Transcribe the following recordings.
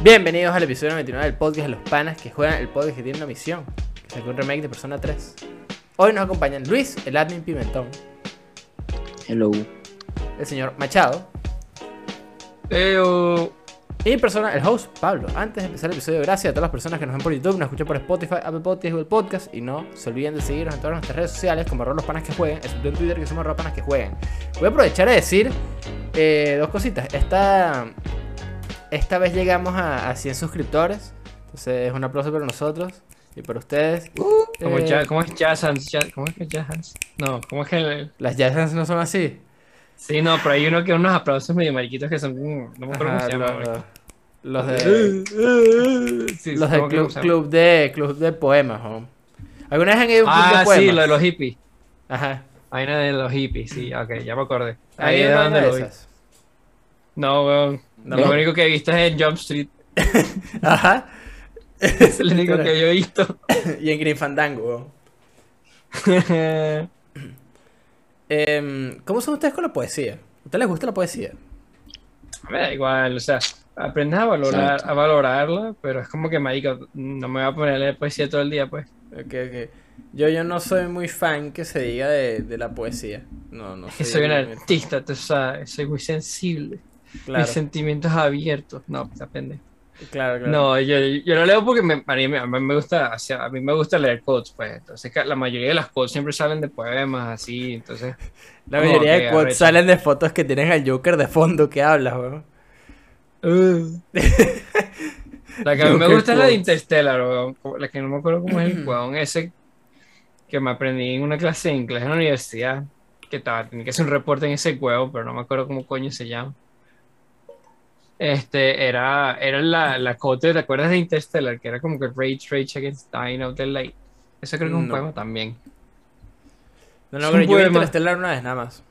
Bienvenidos al episodio 99 del podcast de los panas que juegan el podcast que tiene una misión, que sacó un remake de Persona 3. Hoy nos acompañan Luis, el admin Pimentón, Hello. el señor Machado Eo. y mi persona, el host Pablo. Antes de empezar el episodio, gracias a todas las personas que nos ven por YouTube, nos escuchan por Spotify, Apple Podcasts, Google Podcast y no se olviden de seguirnos en todas nuestras redes sociales como arroba los panas que jueguen, excepto en Twitter que somos arroba panas que jueguen. Voy a aprovechar a decir eh, dos cositas. Esta, esta vez llegamos a, a 100 suscriptores, entonces es un aplauso para nosotros y para ustedes. ¿Cómo, Eh, es ya- ¿Cómo es Jazz Hands? Ya- ¿Cómo es que Jazz Hands? No, ¿cómo es que.? el- Las jazz no son así. Sí, no, pero hay uno que unos aplausos medio mariquitos que son. No me acuerdo Ajá, cómo se llama. los, de, Sí, los sí, del ¿cómo que club, de club de poemas. ¿no? ¿Alguna vez han ido a un club Ah, de poemas? sí, lo de los hippies. Ajá. Hay una de los hippies, sí, ok, ya me acordé. ¿Hay Ahí es donde de lo vi. No, weón. No. Lo único que he visto es en Jump Street. Ajá. Es el único que yo he visto. y en Green Fandango. Em, ¿Cómo son ustedes con la poesía? ¿A ustedes les gusta la poesía? Me da igual, o sea, aprendes a valorar, Exacto. a valorarla, pero es como que, marico, no me voy a poner a leer poesía todo el día, pues. Ok, ok. Yo, yo no soy muy fan que se diga de, de la poesía. No, no Que soy soy un artista, tú sabes, soy muy sensible. Claro, Mis sentimientos abiertos. No, depende. claro, claro. No, yo, yo lo leo porque me, a, mí, a mí me gusta, o sea, a mí me gusta leer quotes, pues. Entonces, la mayoría de las quotes siempre salen de poemas, así, entonces. la mayoría de quotes arrecho. salen de fotos que tienen al Joker de fondo que hablas, weón. uh. La que a mí me gusta es la de. Interstellar, weón, la que no me acuerdo cómo es el weón ese que me aprendí en una clase de inglés en la universidad, que estaba, tenía que hacer un reporte en ese huevo, pero no me acuerdo cómo coño se llama. Este, era, era la, la quote, ¿te acuerdas de Interstellar? Que era como que Rage, Rage Against Dying of the Light. Eso creo que es un No. poema también. No, no, pero yo vi. Interstellar una vez nada más.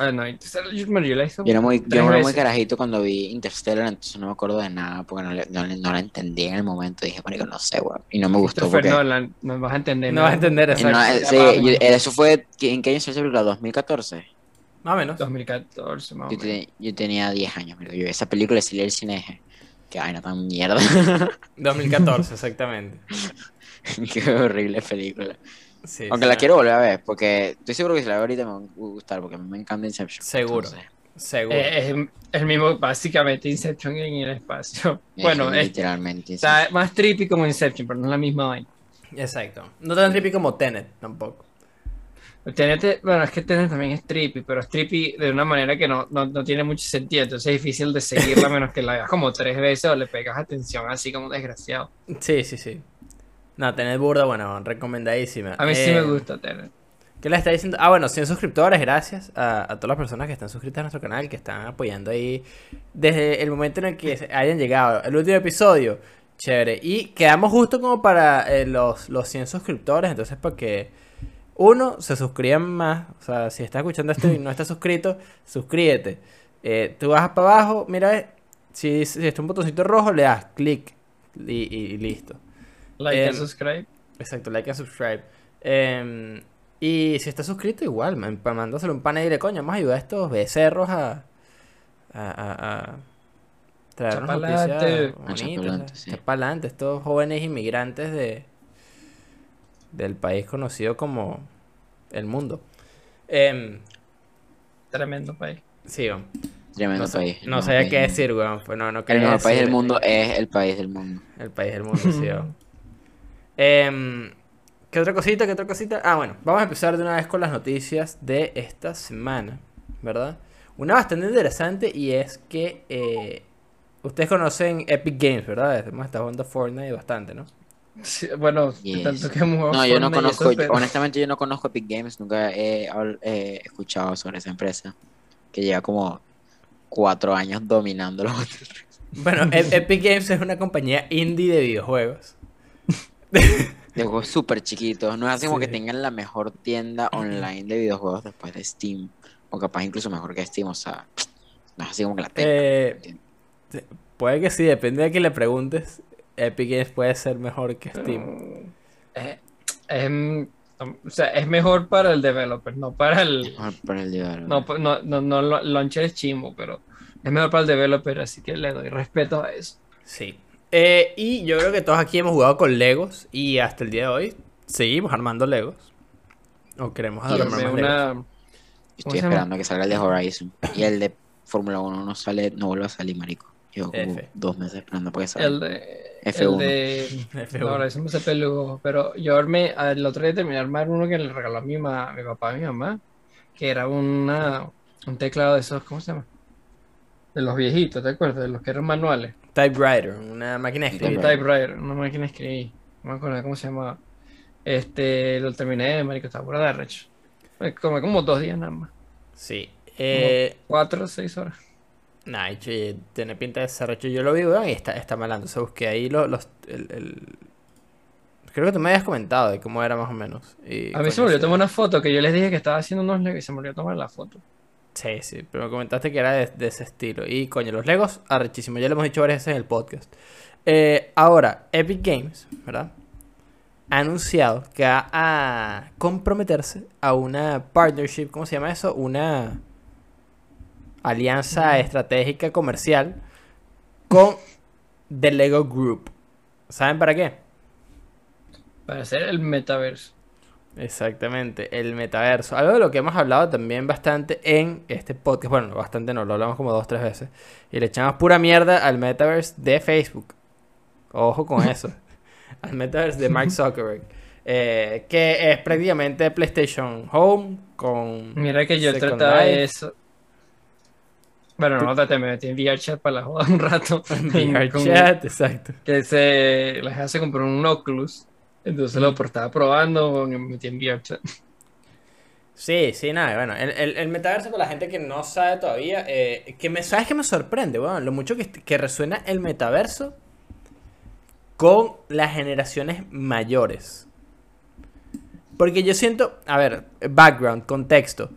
Ah, no, Interstellar, yo, yo la hice Yo era muy, yo era muy carajito cuando vi Interstellar, entonces no me acuerdo de nada porque no, no, no la entendí en el momento. Dije, marico, no sé, weón. Y no me gustó Christopher porque... Nolan, no vas a entender No vas a entender exacto. no, eh, sí, yo- eso fue... ¿En qué año salió esa película? ¿2014? Más o menos. 2014, más o Yo, menos. te- yo tenía 10 años, marico. Yo vi esa película salí del cine dije, qué vaina tan mierda. 2014, exactamente. qué horrible película. Sí, Aunque sí, la no. quiero volver a ver porque estoy seguro que si la veo ahorita me va a gustar porque a mí me encanta Inception. Seguro. Entonces, Seguro. Eh, es el mismo, básicamente, Inception en el espacio. Bueno, es es- literalmente. está más trippy como Inception, pero no es la misma vaina. Exacto. No tan trippy como Tenet tampoco. TNT, bueno, es que Tenet también es trippy, pero es trippy de una manera que no, no, no tiene mucho sentido, entonces es difícil de seguirla a menos que la veas como tres veces o le pegas atención así como desgraciado. Sí, sí, sí. No, Tenet burda, bueno, recomendadísima. A mí sí Eh, me gusta Tenet. ¿Qué le está diciendo? Ah, bueno, 100 suscriptores, gracias a, a todas las personas que están suscritas a nuestro canal, que están apoyando ahí desde el momento en el que hayan llegado. El último episodio, chévere. Y quedamos justo como para eh, los, los 100 suscriptores, entonces para que uno se suscriban más. O sea, si estás escuchando esto y no estás suscrito, suscríbete. Eh, tú vas para abajo, mira, eh, si, si está un botoncito rojo, le das clic y, y- y listo. Like em, and subscribe. Exacto, like and subscribe. Em, y si estás suscrito, igual, man, mándaselo un pana y dile, coño, vamos a ayudar a estos becerros a, a, a, a traer noticias bonitas. sí. Estos jóvenes inmigrantes de del país conocido como el mundo. Em, Tremendo país. sí, weón. Tremendo no, país. no sabía país qué del decir, weón. Pues no, no El mejor país del decir mundo es el país del mundo. El país del mundo, sí, weón. Em, ¿Qué otra cosita? ¿Qué otra cosita? Ah, bueno, vamos a empezar de una vez con las noticias de esta semana, ¿verdad? Una bastante interesante y es que eh, ustedes conocen Epic Games, ¿verdad? Hemos estado jugando Fortnite bastante, ¿no? Sí, bueno, Yes. tanto que hemos No, yo no conozco, honestamente yo no conozco Epic Games, nunca he escuchado sobre esa empresa que lleva como cuatro años dominando los otros. Bueno, E- Epic Games es una compañía indie de videojuegos. De juegos súper chiquitos, no es así como que tengan la mejor tienda online de videojuegos después de Steam, o capaz incluso mejor que Steam, o sea, no es así como que la tengan. Eh, puede que sí, depende de quién le preguntes. Epic Games puede ser mejor que Steam. Eh, o sea, es mejor para el developer, no para el. Mejor para el developer. No, pues, no, no, no, launcher es chimbo, pero es mejor para el developer, así que le doy respeto a eso. Sí. Eh, y yo creo que todos aquí hemos jugado con Legos y hasta el día de hoy seguimos armando Legos. O queremos armar más Legos. una, ¿Cómo estoy esperando que salga el de Horizon. Y el de Fórmula 1 no sale, no vuelve a salir, marico. Llevo como F. dos meses esperando para que salga. el de, F1. el de F1. No, ahora eso me hace peludo. Pero yo armé, el otro día terminé de armar uno que le regaló a mi, ma- mi papá y mi mamá, que era una, un teclado de esos, ¿cómo se llama? De los viejitos, ¿te acuerdas? De los que eran manuales. Typewriter, una máquina de escribir. Un typewriter, una máquina de escribir. No me acuerdo cómo se llamaba. Este, lo terminé, marico, estaba pura de arrecho. Me comí como dos días nada más. Sí. Eh, Cuatro o seis horas. Nah, tiene pinta de ser. Yo lo vi, weón, y está, está malando. O sea, busqué ahí los, los el, el- Creo que tú me habías comentado de cómo era más o menos. Y, A mí se me olvidó tomar una foto que yo les dije que estaba haciendo unos legos y se me olvidó tomar la foto. Sí, sí, pero me comentaste que era de, de ese estilo. Y coño, los Legos, arrechísimo. Ya lo hemos dicho varias veces en el podcast. Eh, ahora, Epic Games, ¿verdad? Ha anunciado que va a comprometerse a una partnership, ¿cómo se llama eso? Una alianza estratégica comercial con The Lego Group. ¿Saben para qué? Para hacer el metaverso. Exactamente, el metaverso. Algo de lo que hemos hablado también bastante en este podcast. Bueno, bastante no, lo hablamos como dos, tres veces. Y le echamos pura mierda al metaverse de Facebook. Ojo con eso. al metaverse de Mark Zuckerberg. Eh, que es prácticamente PlayStation Home con... Mira que yo Second trataba Life. eso. Bueno, no traté, me metí en VRChat para la joda un rato. VR Con- chat, exacto. Que se, la gente se compró un Oculus. Entonces lo estaba probando, me metí en VRChat. Sí, sí, nada, bueno, el, el, el metaverso para la gente que no sabe todavía, eh, que me, ¿sabes que me sorprende, weón? Lo mucho que, que resuena el metaverso con las generaciones mayores. Porque yo siento, a ver, background, contexto.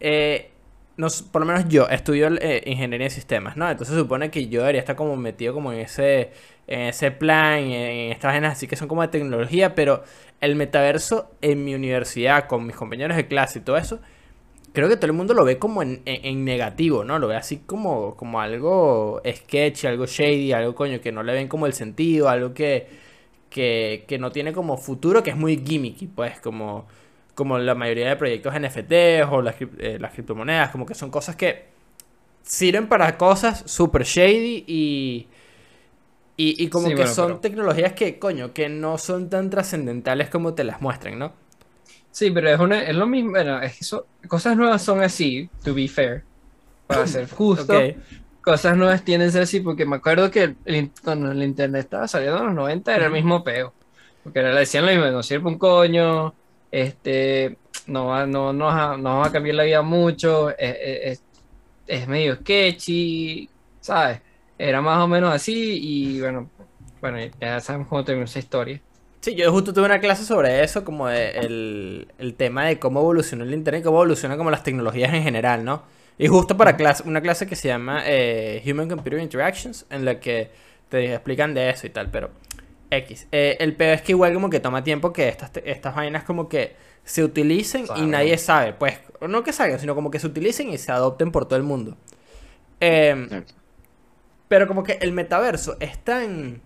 eh, nos- por lo menos yo estudio eh, ingeniería de sistemas, ¿no? Entonces se supone que yo debería estar como metido como en ese, en ese plan, en estas vainas así que son como de tecnología, pero el metaverso en mi universidad, con mis compañeros de clase y todo eso, creo que todo el mundo lo ve como en, en- en negativo, ¿no? Lo ve así como, como algo sketchy, algo shady, algo coño que no le ven como el sentido, algo que, que, que no tiene como futuro, que es muy gimmicky, pues como, como la mayoría de proyectos NFTs o las, eh, las criptomonedas, como que son cosas que sirven para cosas super shady y... Y, y como Sí, que bueno, son pero- tecnologías que, coño, que no son tan trascendentales como te las muestran, ¿no? Sí, pero es, una, es lo mismo. Bueno, es eso- cosas nuevas son así, to be fair. Para ser justo, cosas nuevas tienen que ser así, porque me acuerdo que el, cuando el internet estaba saliendo en los 90 era el mismo peo. Porque le decían lo mismo, no sirve un coño, este, no va, no, no, va- no va a cambiar la vida mucho, es, es- es- medio sketchy, ¿sabes? Era más o menos así y bueno, bueno, ya sabemos cómo terminó esa historia. Sí, yo justo tuve una clase sobre eso, como de el, el tema de cómo evolucionó el internet, cómo evolucionan como las tecnologías en general, ¿no? Y justo para clase, una clase que se llama eh, Human Computer Interactions, en la que te explican de eso y tal, pero X. Eh, el peor es que igual como que toma tiempo que estas, estas vainas como que se utilicen y nadie sabe, pues, no que salgan, sino como que se utilicen y se adopten por todo el mundo. Em, pero como que el metaverso es tan.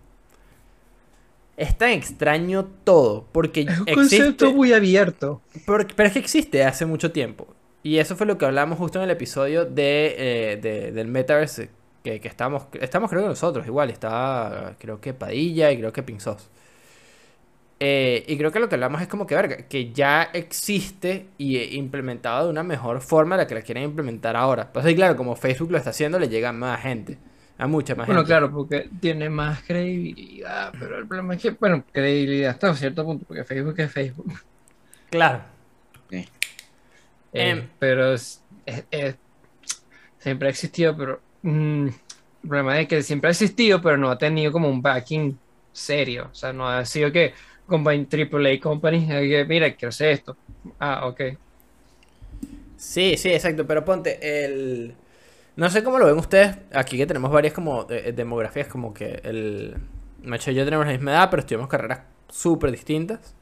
Es tan extraño todo. Porque Es un existe. concepto muy abierto. Pero, pero es que existe hace mucho tiempo. Y eso fue lo que hablamos justo en el episodio de, eh, de- del metaverse. Que, que estamos, estamos creo que nosotros igual. Estaba creo que Padilla y creo que Pinzos. Eh, y creo que lo que hablamos es como que, verga, que ya existe y implementado de una mejor forma de la que la quieren implementar ahora. Pues sí, claro, como Facebook lo está haciendo, le llega a más gente. A mucha más Bueno, gente. claro, porque tiene más credibilidad, pero el problema es que, bueno, credibilidad hasta un cierto punto, porque Facebook es Facebook. Claro. Eh, Em. pero es- es- es- siempre ha existido, pero mm, el problema es que siempre ha existido, pero no ha tenido como un backing serio. O sea, no ha sido que company, AAA companies, eh, mira, quiero hacer esto. Ah, ok. Sí, sí, exacto. Pero ponte el. No sé cómo lo ven ustedes. Aquí que tenemos varias como eh, demografías, como que el. Macho y yo tenemos la misma edad, pero estudiamos carreras súper distintas.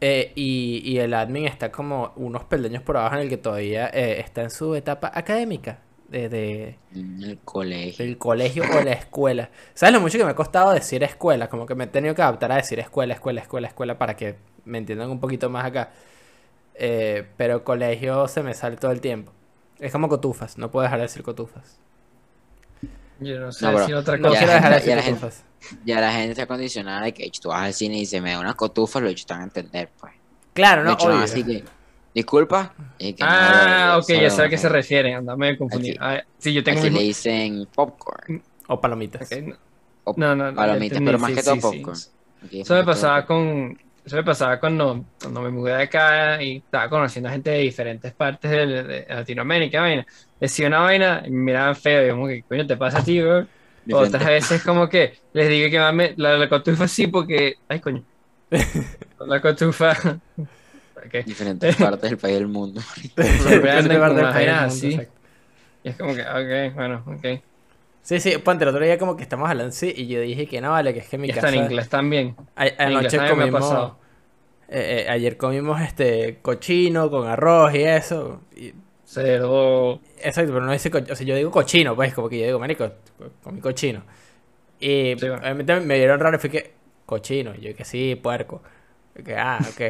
Eh, y, el admin está como unos peldaños por abajo en el que todavía eh, está en su etapa académica. De, el colegio. del colegio o la escuela. ¿Sabes lo mucho que me ha costado decir escuela? Como que me he tenido que adaptar a decir escuela, escuela, escuela, escuela para que me entiendan un poquito más acá. Eh, pero colegio se me sale todo el tiempo. Es como cotufas, no puedo dejar de decir cotufas. Yo no sé No, decir otra No Ya quiero la dejar de gente- ya decir cotufas. Ya la gente está condicionada de que "Ech, tú vas al cine y se me da una cotufa, lo hecho van a entender, pues. Claro, no, hecho, no, obvio. así que, disculpa. que no, Ah, ok, ya sé a qué se refieren. Andame a confundir. Aquí. Ah, sí, yo tengo Aquí le dicen popcorn. O palomitas. No. O No, no, no, palomitas, ya pero más sí, que todo sí, sí. popcorn. Eso me pasaba con. Eso me pasaba cuando, cuando me mudé de acá y estaba conociendo a gente de diferentes partes de, de Latinoamérica, vaina. Decía una vaina y me miraban feo, y como que, coño, te pasa a ti, bro? Otras veces como que les digo que mame, la, la cotufa sí porque, ay, coño. La cotufa. diferentes partes del país del mundo. Siempre andan Parte con del país, vainas mundo, exacto. Y es como que, ok, bueno, ok. Sí, sí, ponte el otro día como que estamos hablando así y yo dije que no, vale, que es que en mi Y casa... está en inglés también. A- inglés anoche ha comimos... eh, eh, ayer comimos este cochino con arroz y eso. y- Cerdo. exacto, pero no dice co- O sea, yo digo cochino, pues, como que yo digo, marico, co- comí cochino. Y Sí, bueno. obviamente me vieron raro y fue que, cochino. Y yo que sí, puerco. Y que, ah, ok.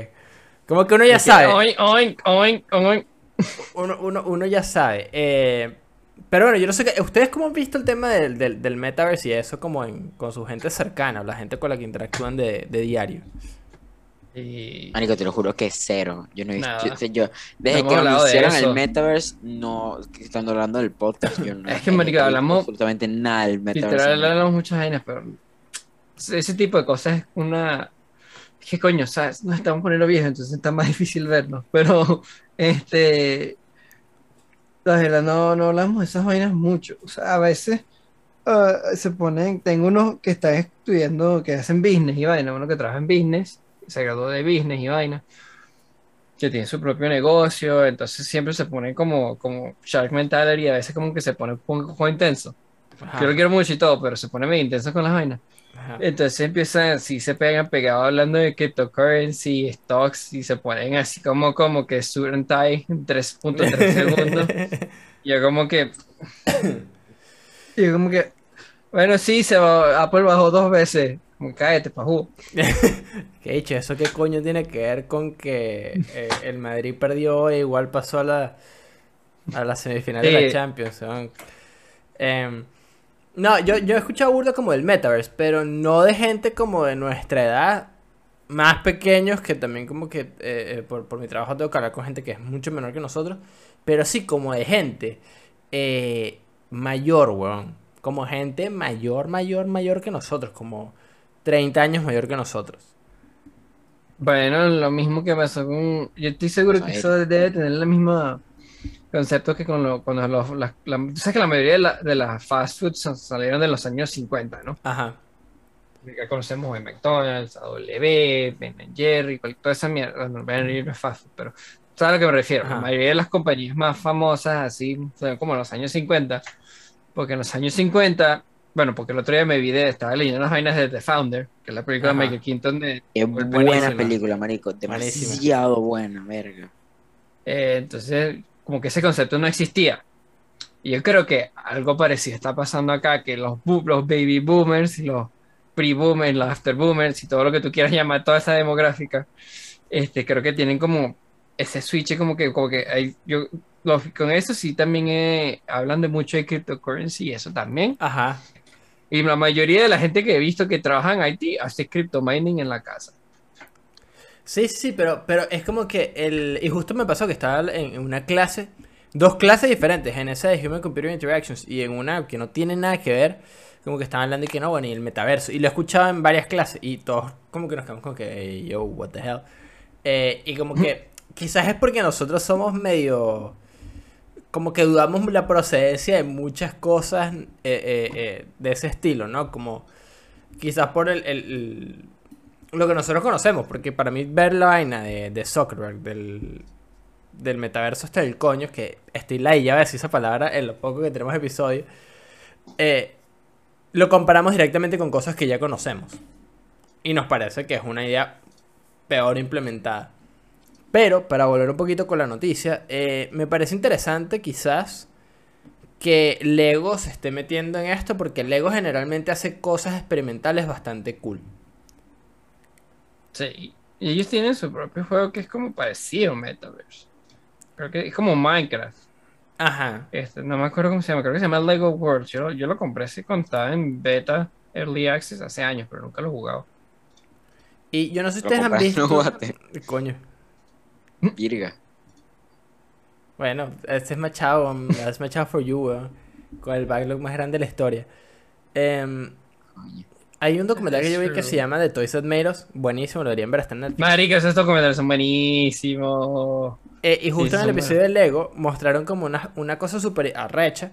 Como que uno ya sabe. Oink, oink, oink, oink. Uno, uno, uno ya sabe. Eh, pero bueno, yo no sé qué. ¿Ustedes cómo han visto el tema del, del, del metaverse y eso como en- con su gente cercana, o la gente con la que interactúan de, de diario? Y... Marico, te lo juro que cero. Yo no he visto. Yo, yo- desde hemos que de anunciaron eso. el metaverse, no. Estando hablando del podcast, yo no. Es que, marico, hablamos- Absolutamente nada del metaverse. Literal hablamos muchas vainas, pero ese tipo de cosas es una. Que coño, ¿sabes? Nos estamos poniendo viejos, entonces está más difícil vernos. Pero, este. No, no hablamos de esas vainas mucho. O sea, a veces ah, se ponen. Tengo unos que están estudiando, que hacen business y vaina, uno que trabaja en business, se graduó de business y vaina, que tiene su propio negocio, entonces siempre se ponen como, como Shark Mentality a veces como que se pone un poco intenso. Ajá, Yo lo quiero mucho y todo, pero se pone medio intenso con las vainas. Ajá. Entonces empiezan, así se pegan pegados hablando de cryptocurrency, stocks, y se ponen así como, como que suben tie en 3.3 segundos. Y yo como que... y yo como que... Bueno, sí, se va, Apple bajó dos veces. Como, cállate, pajú. Que dicho, ¿eso qué coño tiene que ver con que eh, el Madrid perdió e igual pasó a la, a la semifinal de la. Champions? Em, no, yo, yo he escuchado burda como del Metaverse, pero no de gente como de nuestra edad, más pequeños, que también como que eh, eh, por, por mi trabajo tengo que hablar con gente que es mucho menor que nosotros, pero sí como de gente eh, mayor, weón. Como gente mayor, mayor, mayor que nosotros, como 30 años mayor que nosotros. Bueno, lo mismo que pasó con... Yo estoy seguro que eso debe tener el mismo concepto que con lo, cuando los... las- la- tú sabes que la mayoría de, la- de las fast foods son- salieron de los años 50, ¿no? Ajá. Ya conocemos en McDonald's, AW, Ben Jerry, cual- toda esa mierda. Bueno, Ben Jerry no es fast food, pero ¿sabes a lo que me refiero? Ajá. La mayoría de las compañías más famosas, así, son como en los años 50, porque en los años 50, bueno, porque el otro día me vi de, estaba leyendo unas vainas de The Founder, que es la película de. Michael Keaton de... Buena película, marico. Demasiado buena, verga. Eh, entonces, como que ese concepto no existía. Y yo creo que algo parecido está pasando acá, que los, los baby boomers, los pre-boomers, los after boomers y todo lo que tú quieras llamar, toda esa demográfica, este, creo que tienen como ese switch, como que, como que hay, yo, los- con eso sí también eh, hablan de mucho de cryptocurrency y eso también. Ajá. Y la mayoría de la gente que he visto que trabaja en IT hace crypto mining en la casa. Sí, sí, pero, pero es como que el... Y justo me pasó que estaba en una clase, dos clases diferentes, en esa de Human Computer Interactions y en una que no tiene nada que ver, como que estaban hablando y que no, bueno, y el metaverso. Y lo he escuchado en varias clases y todos como que nos quedamos como que, "Hey, yo, what the hell. Eh, y como que quizás es porque nosotros somos medio... Como que dudamos la procedencia de muchas cosas eh, eh, de ese estilo, ¿no? Como quizás por el, el- el- lo que nosotros conocemos, porque para mí ver la vaina de, Zuckerberg, del, metaverso este del coño, que estoy la ya a decir esa palabra en lo poco que tenemos episodio, eh, lo comparamos directamente con cosas que ya conocemos. Y nos parece que es una idea peor implementada. Pero, para volver un poquito con la noticia, eh, me parece interesante quizás que Lego se esté metiendo en esto porque Lego generalmente hace cosas experimentales bastante cool. Sí. Y ellos tienen su propio juego que es como parecido a Metaverse. Creo que es como Minecraft. Ajá. Este, no me acuerdo cómo se llama, creo que se llama Lego World. Yo, yo lo compré así cuando estaba en beta Early Access hace años, pero nunca lo he jugado. Y yo no sé si ustedes han visto. no jugaste. Coño. Virga. Bueno, este es Machado, es Machado for You, weón, Con el backlog más grande de la historia. Coño. Hay un documental que yo vi que se llama The Toys That Made Us. Buenísimo, lo deberían ver, está en Netflix. Marica, esos documentales son buenísimos. Eh, y justo Sí, en el episodio de Lego mostraron como una, una cosa súper arrecha,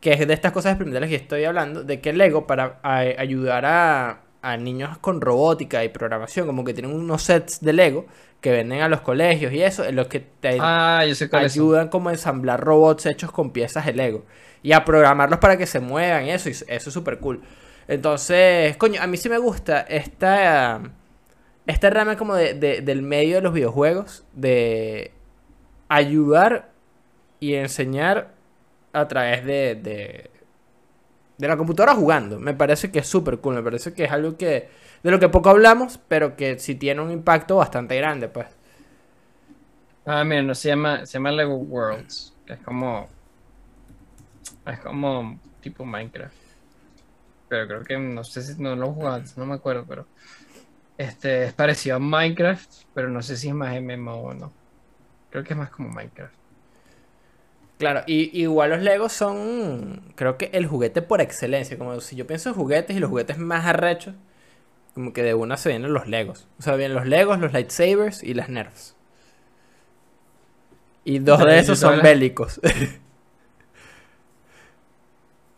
que es de estas cosas experimentales que estoy hablando, de que Lego para a- ayudar a, a niños con robótica y programación, como que tienen unos sets de Lego que venden a los colegios y eso, en los que te Ah, yo sé ayudan como a ensamblar robots hechos con piezas de Lego y a programarlos para que se muevan y eso, y eso es súper cool. Entonces, coño, a mí sí me gusta esta, esta rama como de, de- del medio de los videojuegos, de ayudar y enseñar a través de, de, de la computadora jugando. Me parece que es súper cool, me parece que es algo que de lo que poco hablamos, pero que sí tiene un impacto bastante grande, pues. Ah, mira, se llama, se llama Lego Worlds, que es como. Es como tipo Minecraft. Pero creo que no sé si no lo jugado, no me acuerdo, pero. Este es parecido a Minecraft, pero no sé si es más MMO o no. Creo que es más como Minecraft. Claro, y igual los Legos son, creo que el juguete por excelencia. Como si yo pienso en juguetes y los juguetes más arrechos, como que de una se vienen los Legos. O sea, vienen los Legos, los lightsabers y las Nerfs. Y dos de esos son bélicos.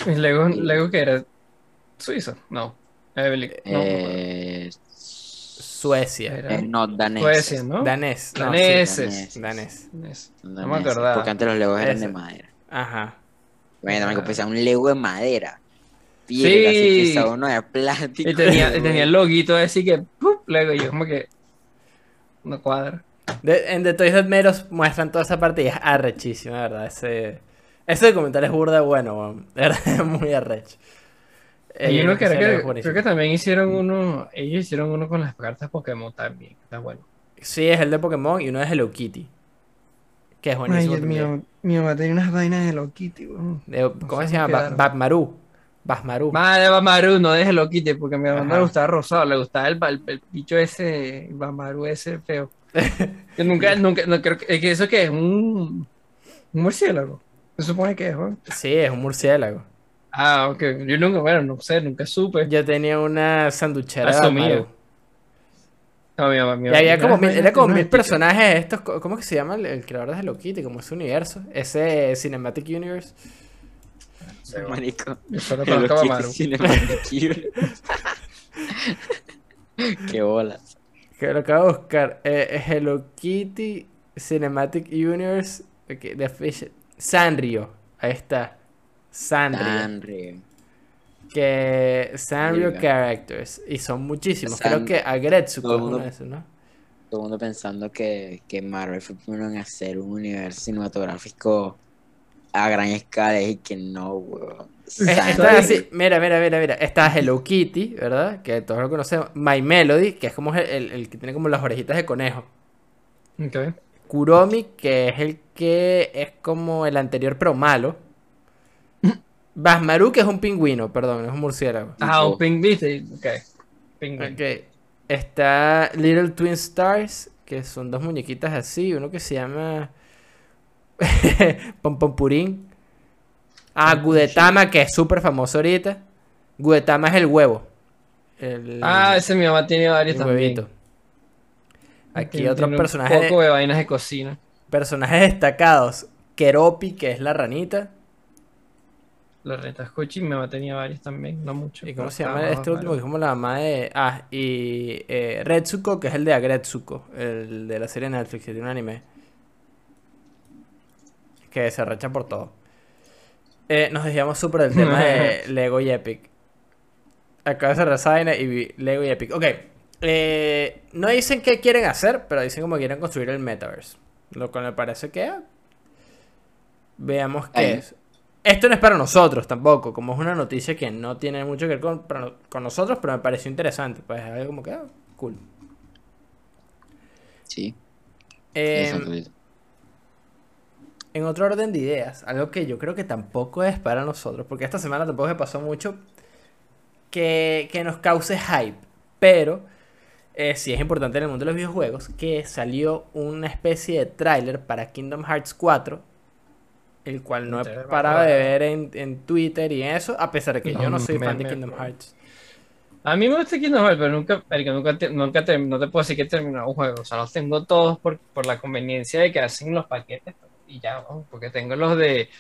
¿Y Lego, Lego que era? ¿Suizo? No. Evelyn, no, Eh, Suecia. Era- eh, no, danés. Suecia, ¿no? Danés. No, sí, Daneses. danés. Es- Danés, me acordaba. Porque antes los legos eran de madera. Ajá. Bueno, me pensaba un lego de madera. Virga, Sí. así pesaba uno de plástico. Y tenía, tenía el loguito así que, ¡pup! Lego, y yo como que, no cuadra. De- en The Toys That Us muestran toda esa parte y es arrechísima, de verdad. Ese, ese documental es burda bueno. De verdad, es muy arrecho. Eh, que, que- creo que también hicieron uno, ellos hicieron uno con las cartas Pokémon también, está bueno. Sí, es el de Pokémon y uno es Hello Kitty. Que es Ay, buenísimo. También. mío, mi mamá tenía unas vainas de Hello Kitty. De- ¿Cómo se llama? Batmaru. Basmaru. Madre Bamaru, no de Hello Kitty, porque a mi mamá no le gustaba rosado, le gustaba el, el, el bicho ese, el Bamaru ese feo. que nunca, nunca, no creo que, es que eso que es un, un murciélago. Se supone que es, weón. Sí, es un murciélago. Ah, ok. Yo nunca, bueno, no sé, nunca supe. Yo tenía una sanduchera de Asumía. No, mi mamá, mi Y mamá había tenía como mil, era como mil personajes estos. ¿Cómo que se llama el, el creador de Hello Kitty? Como ese universo. Ese Cinematic Universe. Marico. Yo solo Hello conozco a Kitty Bamaru. Cinematic Universe. Qué bolas. Que lo acabo de buscar. Eh, Hello Kitty Cinematic Universe. ok, The Fish. Sanrio. Ahí está. Sanrio. Sanrio. Que Sanrio. Characters. Y son muchísimos. Creo que Agretsuko todo es el uno mundo- de esos, ¿no? Todo el mundo pensando que, que Marvel fue primero en hacer un universo cinematográfico a gran escala y que no, weón. Está así, mira, mira, mira, mira. Está Hello Kitty, ¿verdad? Que todos lo conocemos. My Melody, que es como el, el- el que tiene como las orejitas de conejo. Ok. Kuromi, que es el que es como el anterior pero malo. Basmaru, que es un pingüino, perdón, es un murciélago. Ah, un ping, ¿viste? Ok. Pingüino. Ok. Está Little Twin Stars, que son dos muñequitas así. Uno que se llama Pompompurín. Ah, Gudetama, que es súper famoso ahorita. Gudetama es el huevo. El, Ah, ese mi mamá tiene varios el también. huevito. Aquí Tiene- otros tiene personajes, Un poco de vainas de cocina. personajes destacados. Keropi, que es la ranita. Mi mamá tenía varios también, no mucho. ¿Y cómo se llama este último? Que es como la mamá de. Ah, y eh, Retsuko, que es el de Agretsuko, el de la serie Netflix, que tiene un anime. Que se arrecha por todo. Eh, nos desviamos súper del tema de Lego y Epic. Acaba de cerrar y vi Lego y Epic. Ok. eh, no dicen qué quieren hacer, pero dicen cómo quieren construir el metaverse. Lo cual me parece que. ah, Veamos qué Ahí. es. Esto no es para nosotros tampoco, como es una noticia que no tiene mucho que ver con, con nosotros, pero me pareció interesante. Pues es algo como que, ah, cool. Sí. Eh, en otro orden de ideas, algo que yo creo que tampoco es para nosotros, porque esta semana tampoco me pasó mucho que, que nos cause hype, pero eh, sí es importante en el mundo de los videojuegos que salió una especie de tráiler para Kingdom Hearts 4, el cual no he parado de ver en, en Twitter y eso, a pesar de que yo no No, soy me- fan de me- Kingdom Hearts. A mí me gusta Kingdom Hearts, pero nunca, marica, nunca, te- nunca te- no te puedo decir que he terminado un juego. O sea, los tengo todos por, por la conveniencia de que hacen los paquetes y ya, ¿no? porque tengo los de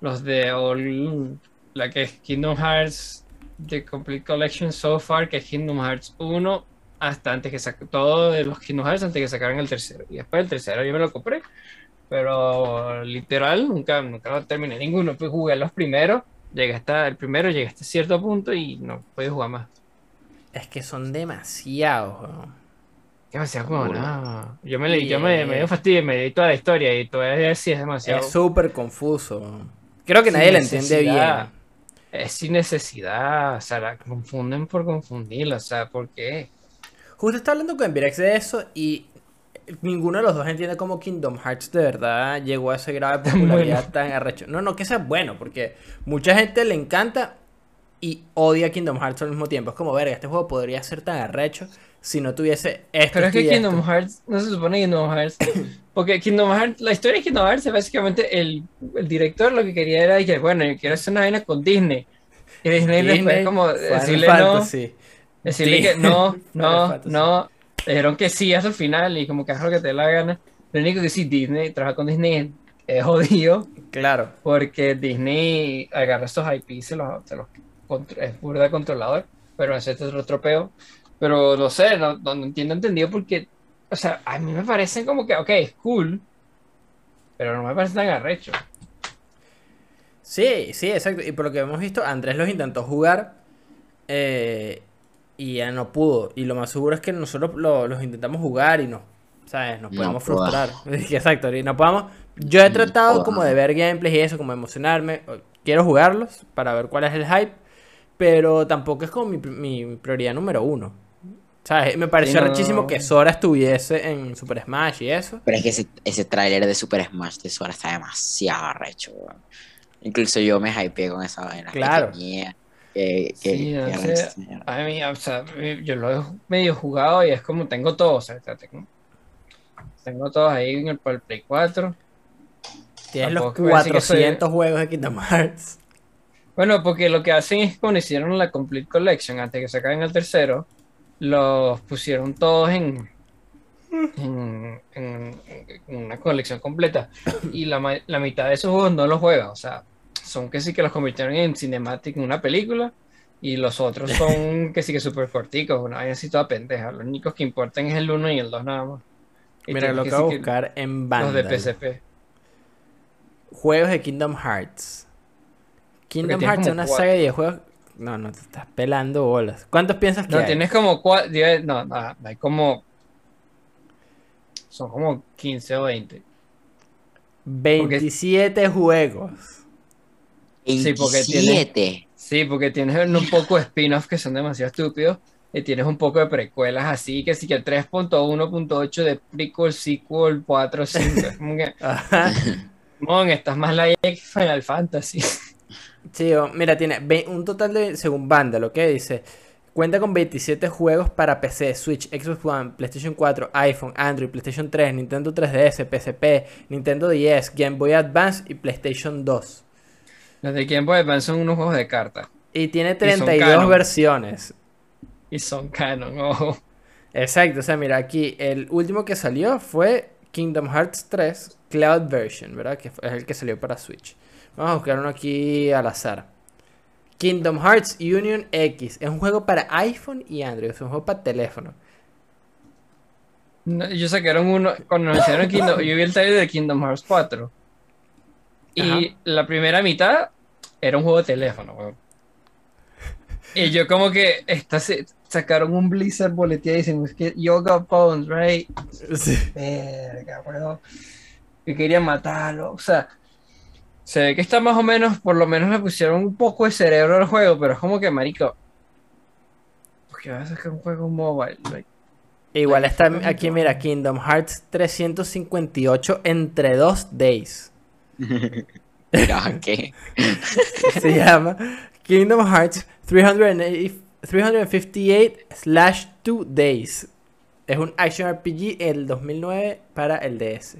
los de all- la que es Kingdom Hearts The Complete Collection so far, que es Kingdom Hearts 1, hasta antes que saque todo de los Kingdom Hearts antes que sacaran el tercero. Y después el tercero yo me lo compré, pero literal nunca, nunca lo terminé ninguno. Pues jugué los primeros, llegué hasta el primero, llegué hasta cierto punto y no pude jugar más. Es que son demasiados, weón. Demasiado como nada. Yo me leí, yo me, me dio fastidio, me leí toda la historia y todavía sí es demasiado. Es súper confuso. Creo que Sin nadie lo entiende bien. Es sin necesidad, o sea, la confunden por confundirla, o sea, ¿por qué? Justo estaba hablando con Virex de eso y ninguno de los dos entiende cómo Kingdom Hearts de verdad llegó a ese grado de popularidad bueno. tan arrecho. No, no que sea bueno, porque mucha gente le encanta y odia Kingdom Hearts al mismo tiempo. Es como, verga, este juego podría ser tan arrecho si no tuviese esto. Pero es que Kingdom esto. Hearts, no se supone Kingdom Hearts, porque Kingdom Hearts, la historia de Kingdom Hearts es básicamente el, el director lo que quería era que, bueno, yo quiero hacer una vaina con Disney. Y Disney, después Disney, como Final decirle no, que no, no, no. Le dijeron que sí hasta el final y como que haz lo que te dé la gana. Lo único que sí, Disney, trabajar con Disney es, jodido Claro. porque Disney agarra estos IP y se los, se los es burda controlador, pero ese es otro tropeo. Pero no sé, no, no, no entiendo entendido porque, o sea, a mí me parecen como que, ok, es cool, pero no me parece tan arrecho. Sí, sí, exacto. Y por lo que hemos visto, Andrés los intentó jugar eh, y ya no pudo. Y lo más seguro es que nosotros lo- los intentamos jugar y no, ¿sabes? Nos No podemos frustrar. exacto, y no. Yo he tratado como de ver gameplays y eso, como emocionarme. Quiero jugarlos para ver cuál es el hype, pero tampoco es como mi, mi- mi prioridad número uno. ¿Sabes? Me pareció no. rechísimo que Sora estuviese en Super Smash y eso. Pero es que ese, ese tráiler de Super Smash de Sora está demasiado arrecho. Incluso yo me hypeé con esa vaina. que Claro. tenía, que, que- Sí, no que sé. arrecho, señor. A mí, o sea, yo lo he medio jugado y es como tengo todo, o sea, tengo, tengo todos ahí en el, el Play 4. Tienes los Tampoco voy a decir que soy- 400 juegos de Kingdom Hearts. Bueno, porque lo que hacen es cuando hicieron la Complete Collection, antes que sacaran el tercero, los pusieron todos en, en, en- en una colección completa. Y la, la mitad de esos juegos no los juegas, o sea, son que sí que los convirtieron en cinematic, en una película, y los otros son que sí que súper corticos, una vaina así toda pendeja. Los únicos que importan es el 1 y el 2 nada más. Y Mira, lo que acabo de buscar en Los Vandal. de PSP. Juegos de Kingdom Hearts. Kingdom Hearts es una cuatro. saga de videojuegos. No, no te estás pelando bolas. ¿Cuántos piensas que No, hay? tienes como cuatro, no, no, hay como, son como 15 o 20. 27 juegos. Sí, porque tiene- 27. Sí, porque tienes un poco de spin-off que son demasiado estúpidos y tienes un poco de precuelas así, que sí que 3.1.8 de prequel, sequel, 4, 5. Es como que, mon, estás más la que Final Fantasy. Sí, mira, tiene un total de, según Vandal, lo que dice, cuenta con 27 juegos para PC, Switch, Xbox One, PlayStation 4, iPhone, Android, PlayStation 3, Nintendo 3DS, PSP, Nintendo 10, Game Boy Advance y PlayStation 2. Los de Game Boy Advance son unos juegos de cartas Y tiene son 32 canon. versiones. y son canon, ojo. Exacto, o sea, mira, aquí el último que salió fue Kingdom Hearts 3 Cloud Version, ¿verdad? Que es el que salió para Switch. Vamos a buscar uno aquí al azar. Kingdom Hearts Union X. Es un juego para iPhone y Android. Es un juego para teléfono. No, ellos sacaron uno, cuando anunciaron Kingdom, yo vi el trailer de Kingdom Hearts 4. Y la primera mitad era un juego de teléfono, weón. Y yo como que esta se- sacaron un Blizzard boletín y dicen, es que Yoga Bones, right? Sí. Verga, weón. Yo quería matarlo. O sea, Se ve que está más o menos, por lo menos le pusieron un poco de cerebro al juego, pero es como que, marico. ¿Por qué vas a sacar un juego mobile? Like, Igual está aquí, mira, Kingdom Hearts 358 entre dos days. ¿qué? Se llama Kingdom Hearts 380 358 slash 2 days. Es un action RPG el 2009 para el DS.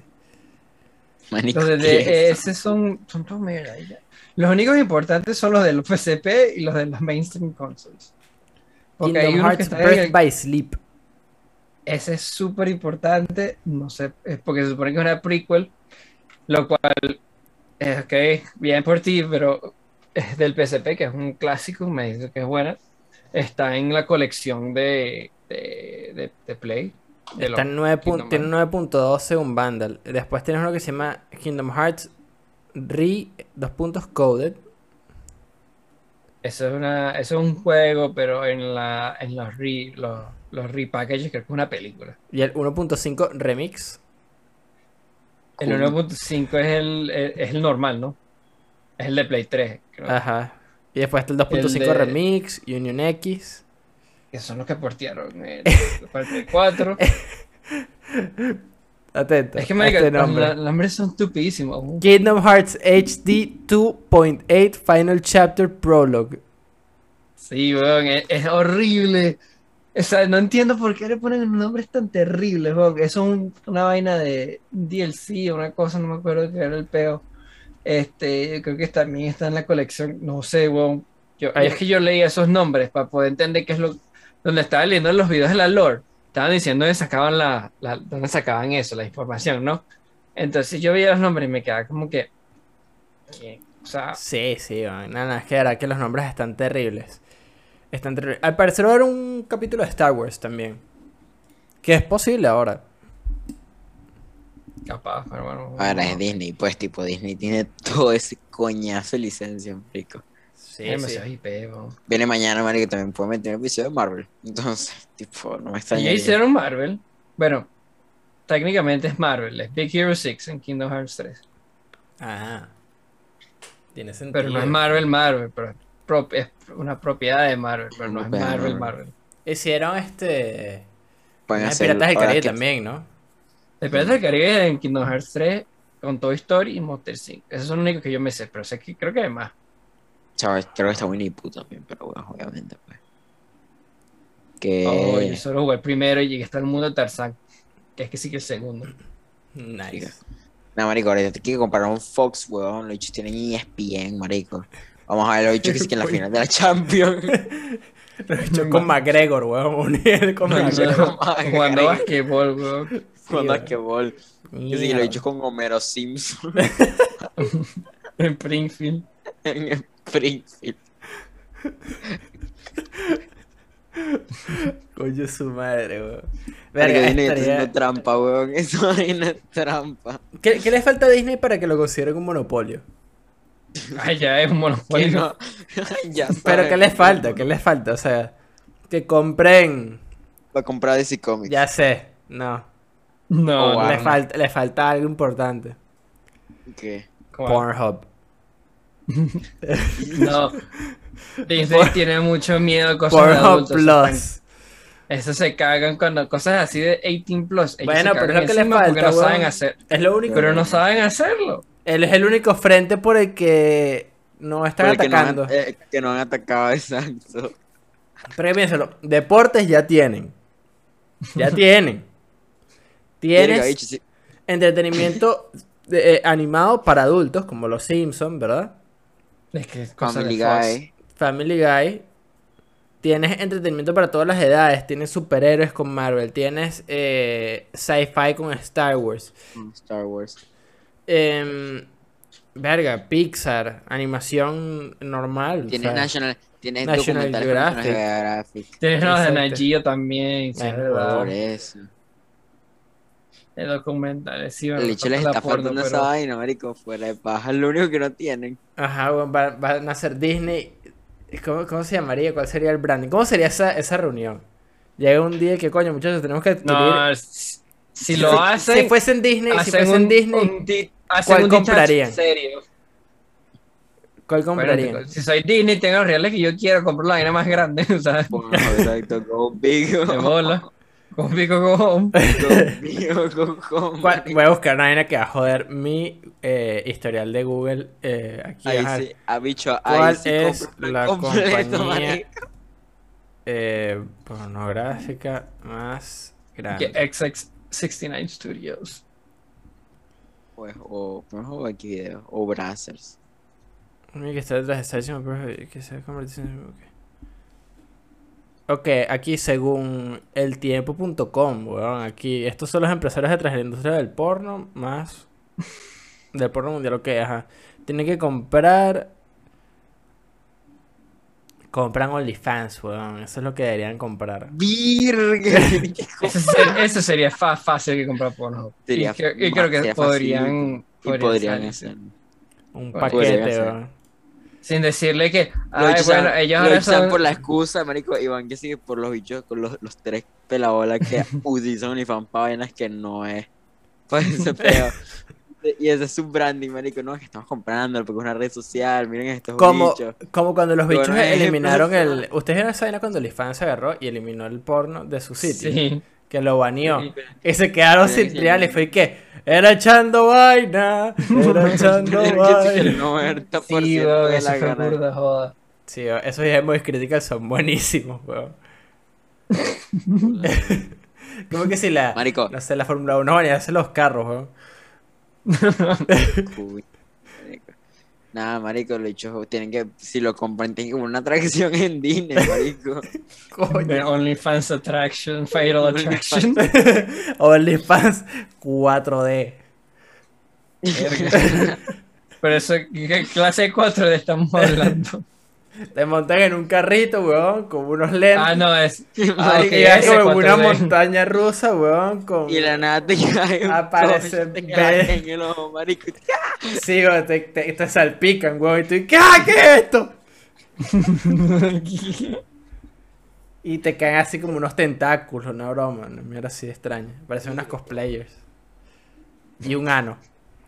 Manico, Los de. DS son, son todos medio ya. Los únicos importantes son los de los PSP y los de las mainstream consoles. Porque Kingdom que Hearts en Birth el- by Sleep. Ese es súper importante, no sé, es porque se supone que es una prequel, lo cual, eh, ok, bien por ti, pero es del PSP, que es un clásico, me dice que es buena. Está en la colección de, de, de- de Play. de Está los en 9 Kingdom tiene un Hearts. 9.2 según Vandal. Después tienes uno que se llama Kingdom Hearts Re dos puntos coded. Eso es, una, eso es un juego, pero en, la, en los, re, los, los repackages creo que es una película. Y el 1.5 remix. El Cool. 1.5 es el, es es el normal, ¿no? Es el de Play 3. Creo. Ajá. Y después está el 2.5 El de- remix, Union X. Que son los que portearon el, el Play 4. Atento. Es que marica, este los, los nombres son tupidísimos. Kingdom Hearts HD 2.8 Final Chapter Prologue. Sí, weón, es, es horrible. O sea, no entiendo por qué le ponen nombres tan terribles. Eso es un- una vaina de DLC, una cosa, no me acuerdo qué era el peo. Este, creo que también está en la colección, no sé, weón. Yo, es que yo leía esos nombres para poder entender qué es lo. Donde estaba leyendo los videos de la lore, estaban diciendo dónde sacaban la, la- dónde sacaban eso, la información, ¿no? Entonces yo veía los nombres y me quedaba como que. ¿qué? O sea, Sí, sí, no, no, es que era que los nombres están terribles. Están terribles. Al parecer va a haber un capítulo de Star Wars también. Que es posible ahora. capaz, pero bueno. Ahora es Disney, pues tipo Disney tiene todo ese coñazo de licencia, marico. Sí, demasiados IP. Viene mañana, marico, también puede meter un episodio de Marvel. Entonces, tipo, no me Y extraña. ya hicieron Marvel. Bueno, técnicamente es Marvel, es Big Hero 6 en Kingdom Hearts 3. Ajá. Tiene sentido. Pero no es Marvel, Marvel, pero prop- es una propiedad de Marvel, pero no es Marvel, Marvel. Marvel. Hicieron este. Pueden hacer- Piratas del Caribe que- también, ¿no? El Piratas del Caribe en Kingdom Hearts 3 con Toy Story y Monster Inc. Esos son los únicos que yo me sé, pero sé que creo que hay más. Sabes, creo que está Winnie Pooh también, pero bueno, obviamente, pues. Que. Oh, yo solo jugué el primero y llegué hasta el mundo de Tarzán, que es que sí que el segundo. Nice. No, marico, ahorita te quiero comprar un Fox, weón. Los bichos tienen ESPN, marico. Vamos a ver los bichos que sí que en la final de la Champions. Lo he hecho con McGregor, weón. Con McGregor. Jugando basquetbol, weón. Jugando Sí, basquetbol. Yo sí que lo he dicho con Homero Simpson En Springfield. en Springfield. Coño su madre, weón. Verga, Disney está estaría- haciendo trampa, weón. Eso es trampa. ¿Qué, qué le falta a Disney para que lo considere un monopolio? Ay, ya es un Que monopolio. no. ya Pero. ¿qué les falta? ¿Qué les falta? O sea, que compren. Va a comprar DC Comics. Ya sé, no. No, Oh, le, wow. falta, le falta algo importante. ¿Qué? Pornhub. No. Disney Por- tiene mucho miedo a cosas de Pornhub adultos. Plus. Eso se cagan cuando cosas así de 18 plus. ellos Bueno, pero es lo que les falta. porque no saben hacer. Es lo único. Pero no saben hacerlo. Él es el único frente por el que no están Porque no han- atacando. eh, que no han atacado, exacto. Pero piénsalo, deportes ya tienen. Ya tienen. Tienes entretenimiento de- eh, animado para adultos, como los Simpsons, ¿verdad? Es que es cosa Family de. Guy. Family Guy. Tienes entretenimiento para todas las edades. Tienes superhéroes con Marvel. Tienes eh, sci-fi con Star Wars. Star Wars. Em, verga, Pixar. Animación normal. o Tienes sea, National, tienes National Geographic. Geographic. Tienes los de Geo también, sí, Eh, es verdad. Por eso. De documentales, sí, bueno, El hecho les está faltando esa vaina, marico. Fuera de paja, es lo único que no tienen. Ajá, bueno, va- van a hacer Disney. ¿Cómo, cómo se llamaría? ¿Cuál sería el branding? ¿Cómo sería esa, esa reunión? Llega un día que, coño, muchachos, tenemos que adquirir. No, si, lo hacen, Si fuesen Disney, si fuesen un, Disney, un hacen ¿cuál comprarían? serio. ¿Cuál Bueno, comprarían? tengo- si soy Disney, tengo los reales que yo quiero, comprar la vaina más grande, sea, Bueno, exacto, go big. de bola. Con pico con home. Go big, go home. ¿Cuál- Voy a buscar una vaina que va a joder mi eh, historial de Google. eh, aquí Ahí ajá. sí, ha bicho, ahí ¿Cuál sí es la completo, compañía eh, pornográfica más Que grande? XX69 Studios. Pues, o, pues, o aquí video, o Brazzers. Que que. Ok, aquí según eltiempo.com, weón, aquí, estos son los empresarios detrás de la industria del porno, más del porno mundial, ok, ajá. Tienen que comprar... Compran OnlyFans, weón, eso es lo que deberían comprar. Virga. Eso, ser- eso sería fa- fácil que comprar Pornhub. Y, Sería creo- y creo que podrían, y podrían salirse. hacer. Un Bueno, paquete, podrían weón. Sin decirle que, ay, bueno, ellos los ahora son... por la excusa, marico, Iván que sigue por los bichos con los, los tres pelabolas que utilizan OnlyFans para vainas que no es. Pues ese pedo. Y ese es su branding, marico, no, es que estamos comprándolo porque es una red social, miren estos Como, bichos. como cuando los bichos eliminaron el... ¿Ustedes vieron esa vaina cuando OnlyFans se agarró y eliminó el porno de su sitio? Sí. Que lo baneó. Sí. Y se quedaron Sí, sin sí, trial y fue que era echando vaina, era echando vaina. el 90% Sí, de weón, la gana. burda joda. Sí, esos Game Critical son buenísimos, weón. Como que si la, Marico, no sé, la Fórmula 1 banease los carros, weón. Uy, marico. Nada, marico, los bichos tienen que, si lo compran, tienen que poner una atracción en Disney, marico. Coño. The OnlyFans Attraction, Fatal Attraction. OnlyFans 4D. Pero eso, ¿qué clase de 4 de estamos hablando? Te montan en un carrito, weón, con unos lentes. Ah, no, es. Ah, Marico, ok, y es ese como en una 4D. montaña rusa, weón, con... Y la nada te cae Aparece te cae en el ojo, marico. Sí, weón, te, te, te salpican, weón, y tú, ¿qué, ah, ¿qué es esto? Y te caen así como unos tentáculos, una broma, una mierda así extraña. Parecen unas cosplayers. Y un ano.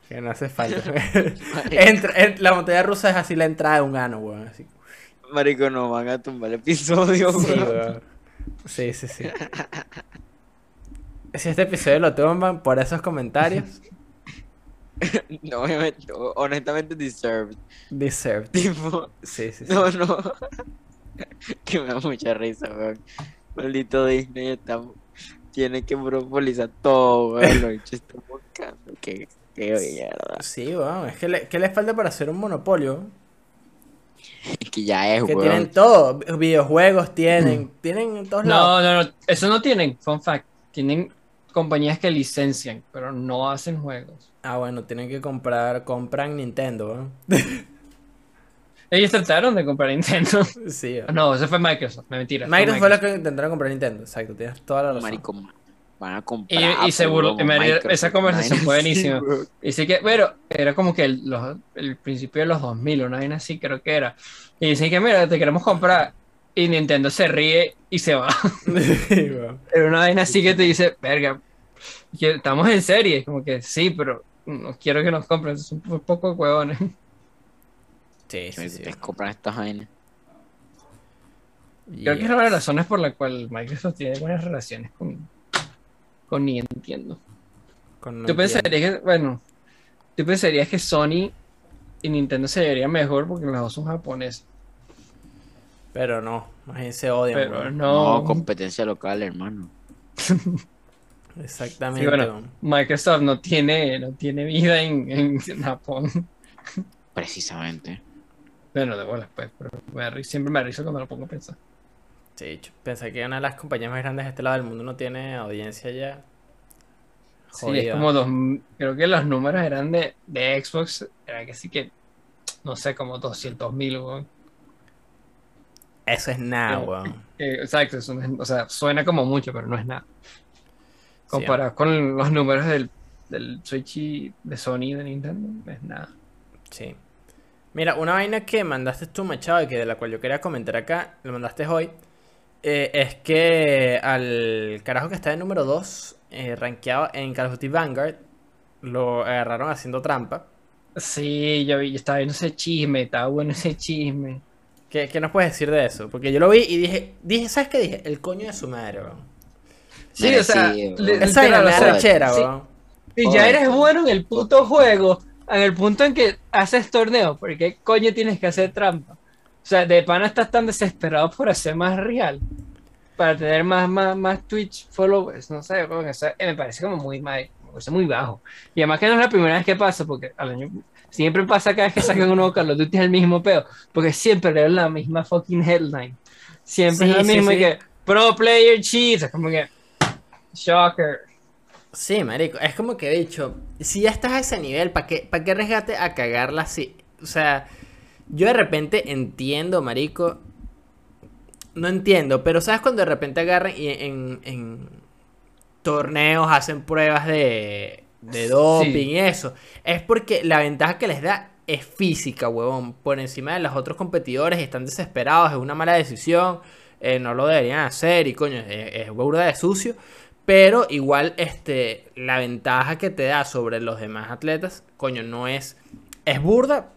Que no hace falta. Entra, en- la montaña rusa es así la entrada de un ano, weón. Así. Marico, nos van a tumbar el episodio, Sí, weón. Sí, sí, sí. Si este episodio lo toman por esos comentarios, No, honestamente, deserved. deserved. Tipo, Sí, sí, sí. no, no. que me da mucha risa, weón. Maldito Disney está, tiene que monopolizar todo, weón. Los bichos están buscando. Qué, qué mierda. Sí, weón. Es que le, ¿qué les falta para hacer un monopolio? Es que ya es, Que weón. tienen todo. Videojuegos tienen. Tienen en todos lados. No, no, no. Eso no tienen. Fun fact. Tienen compañías que licencian, pero no hacen juegos. Ah, bueno, tienen que comprar. Compran Nintendo. Ellos trataron de comprar Nintendo. Sí. No, eso fue Microsoft. Me mentira. Microsoft fue la que intentaron comprar Nintendo. Exacto, tienes toda la razón. Van a comprar. Y- y se Apple, me- Microsoft, esa conversación fue buenísima. Y sí que, pero era como que el, los- el principio de los 2000, una vaina así creo que era. Y dicen que, mira, te queremos comprar. Y Nintendo se ríe y se va. Sí. Era una vaina así que te dice, verga, que estamos en serie. Como que sí, pero no quiero que nos compren. Es un po- poco de huevones. Sí, sí, sí. te compran estas vainas. Creo que es una de las razones por la cual Microsoft tiene buenas relaciones con, con Nintendo. Con Tú Nintendo. pensarías que, bueno, tú pensarías que Sony y Nintendo se verían mejor porque los dos son japoneses. Pero no, más bien se odian. Pero weón. No, no. competencia local, hermano. Exactamente. Sí, bueno, weón. Microsoft no tiene, no tiene vida en, en Japón. Precisamente. Bueno, de bolas, pues, pero me siempre me risa cuando lo pongo a pensar. Sí, pensé que una de las compañías más grandes de este lado del mundo no tiene audiencia ya. Sí, es Jodido. como dos, creo que los números eran de, de Xbox, era que sí que, no sé, como 200 mil, Eso es nada, Pero- weón. exacto, eso no es- o sea, suena como mucho, pero no es nada. Comparado con los números del, del Switch y de Sony y de Nintendo, no es nada. Sí. Mira, una vaina que mandaste tú, Machado, y que de la cual yo quería comentar acá, lo mandaste hoy, eh, es que al carajo que está de número 2, rankeado en Call of Duty Vanguard, lo agarraron haciendo trampa. Sí, yo, vi- yo estaba viendo ese chisme, estaba bueno ese chisme. ¿Qué, qué nos puedes decir de eso? Porque yo lo vi y dije, dije ¿sabes qué dije? El coño de su madre, weón. Sí, o sea, weón. Esa o sea, rechera, sí. weón. Si ya eres bueno en el puto juego, en el punto en que haces torneos, ¿por qué coño tienes que hacer trampa? O sea, de pana estás tan desesperado por hacer más real, para tener más, más, más Twitch followers, no sé, eh, me parece como muy, mal, muy bajo. Y además que no es la primera vez que pasa, porque al año, siempre pasa cada vez que sacan un nuevo Call of Duty es el mismo peo, porque siempre leo la misma fucking headline. Siempre Sí, es sí, mismo y sí. que Pro Player Cheats, es como que Shocker. Sí, marico, es como que he dicho, si ya estás a ese nivel, ¿para qué, para qué arriesgarte a cagarla así? O sea, yo de repente entiendo, marico, no entiendo, pero ¿sabes cuando de repente agarran y en, en torneos hacen pruebas de, de doping Sí. y eso? Es porque la ventaja que les da es física, huevón, por encima de los otros competidores, están desesperados, es una mala decisión, eh, no lo deberían hacer y coño, es, es burda de sucio. Pero igual, este, la ventaja que te da sobre los demás atletas, coño, no es. Es burda,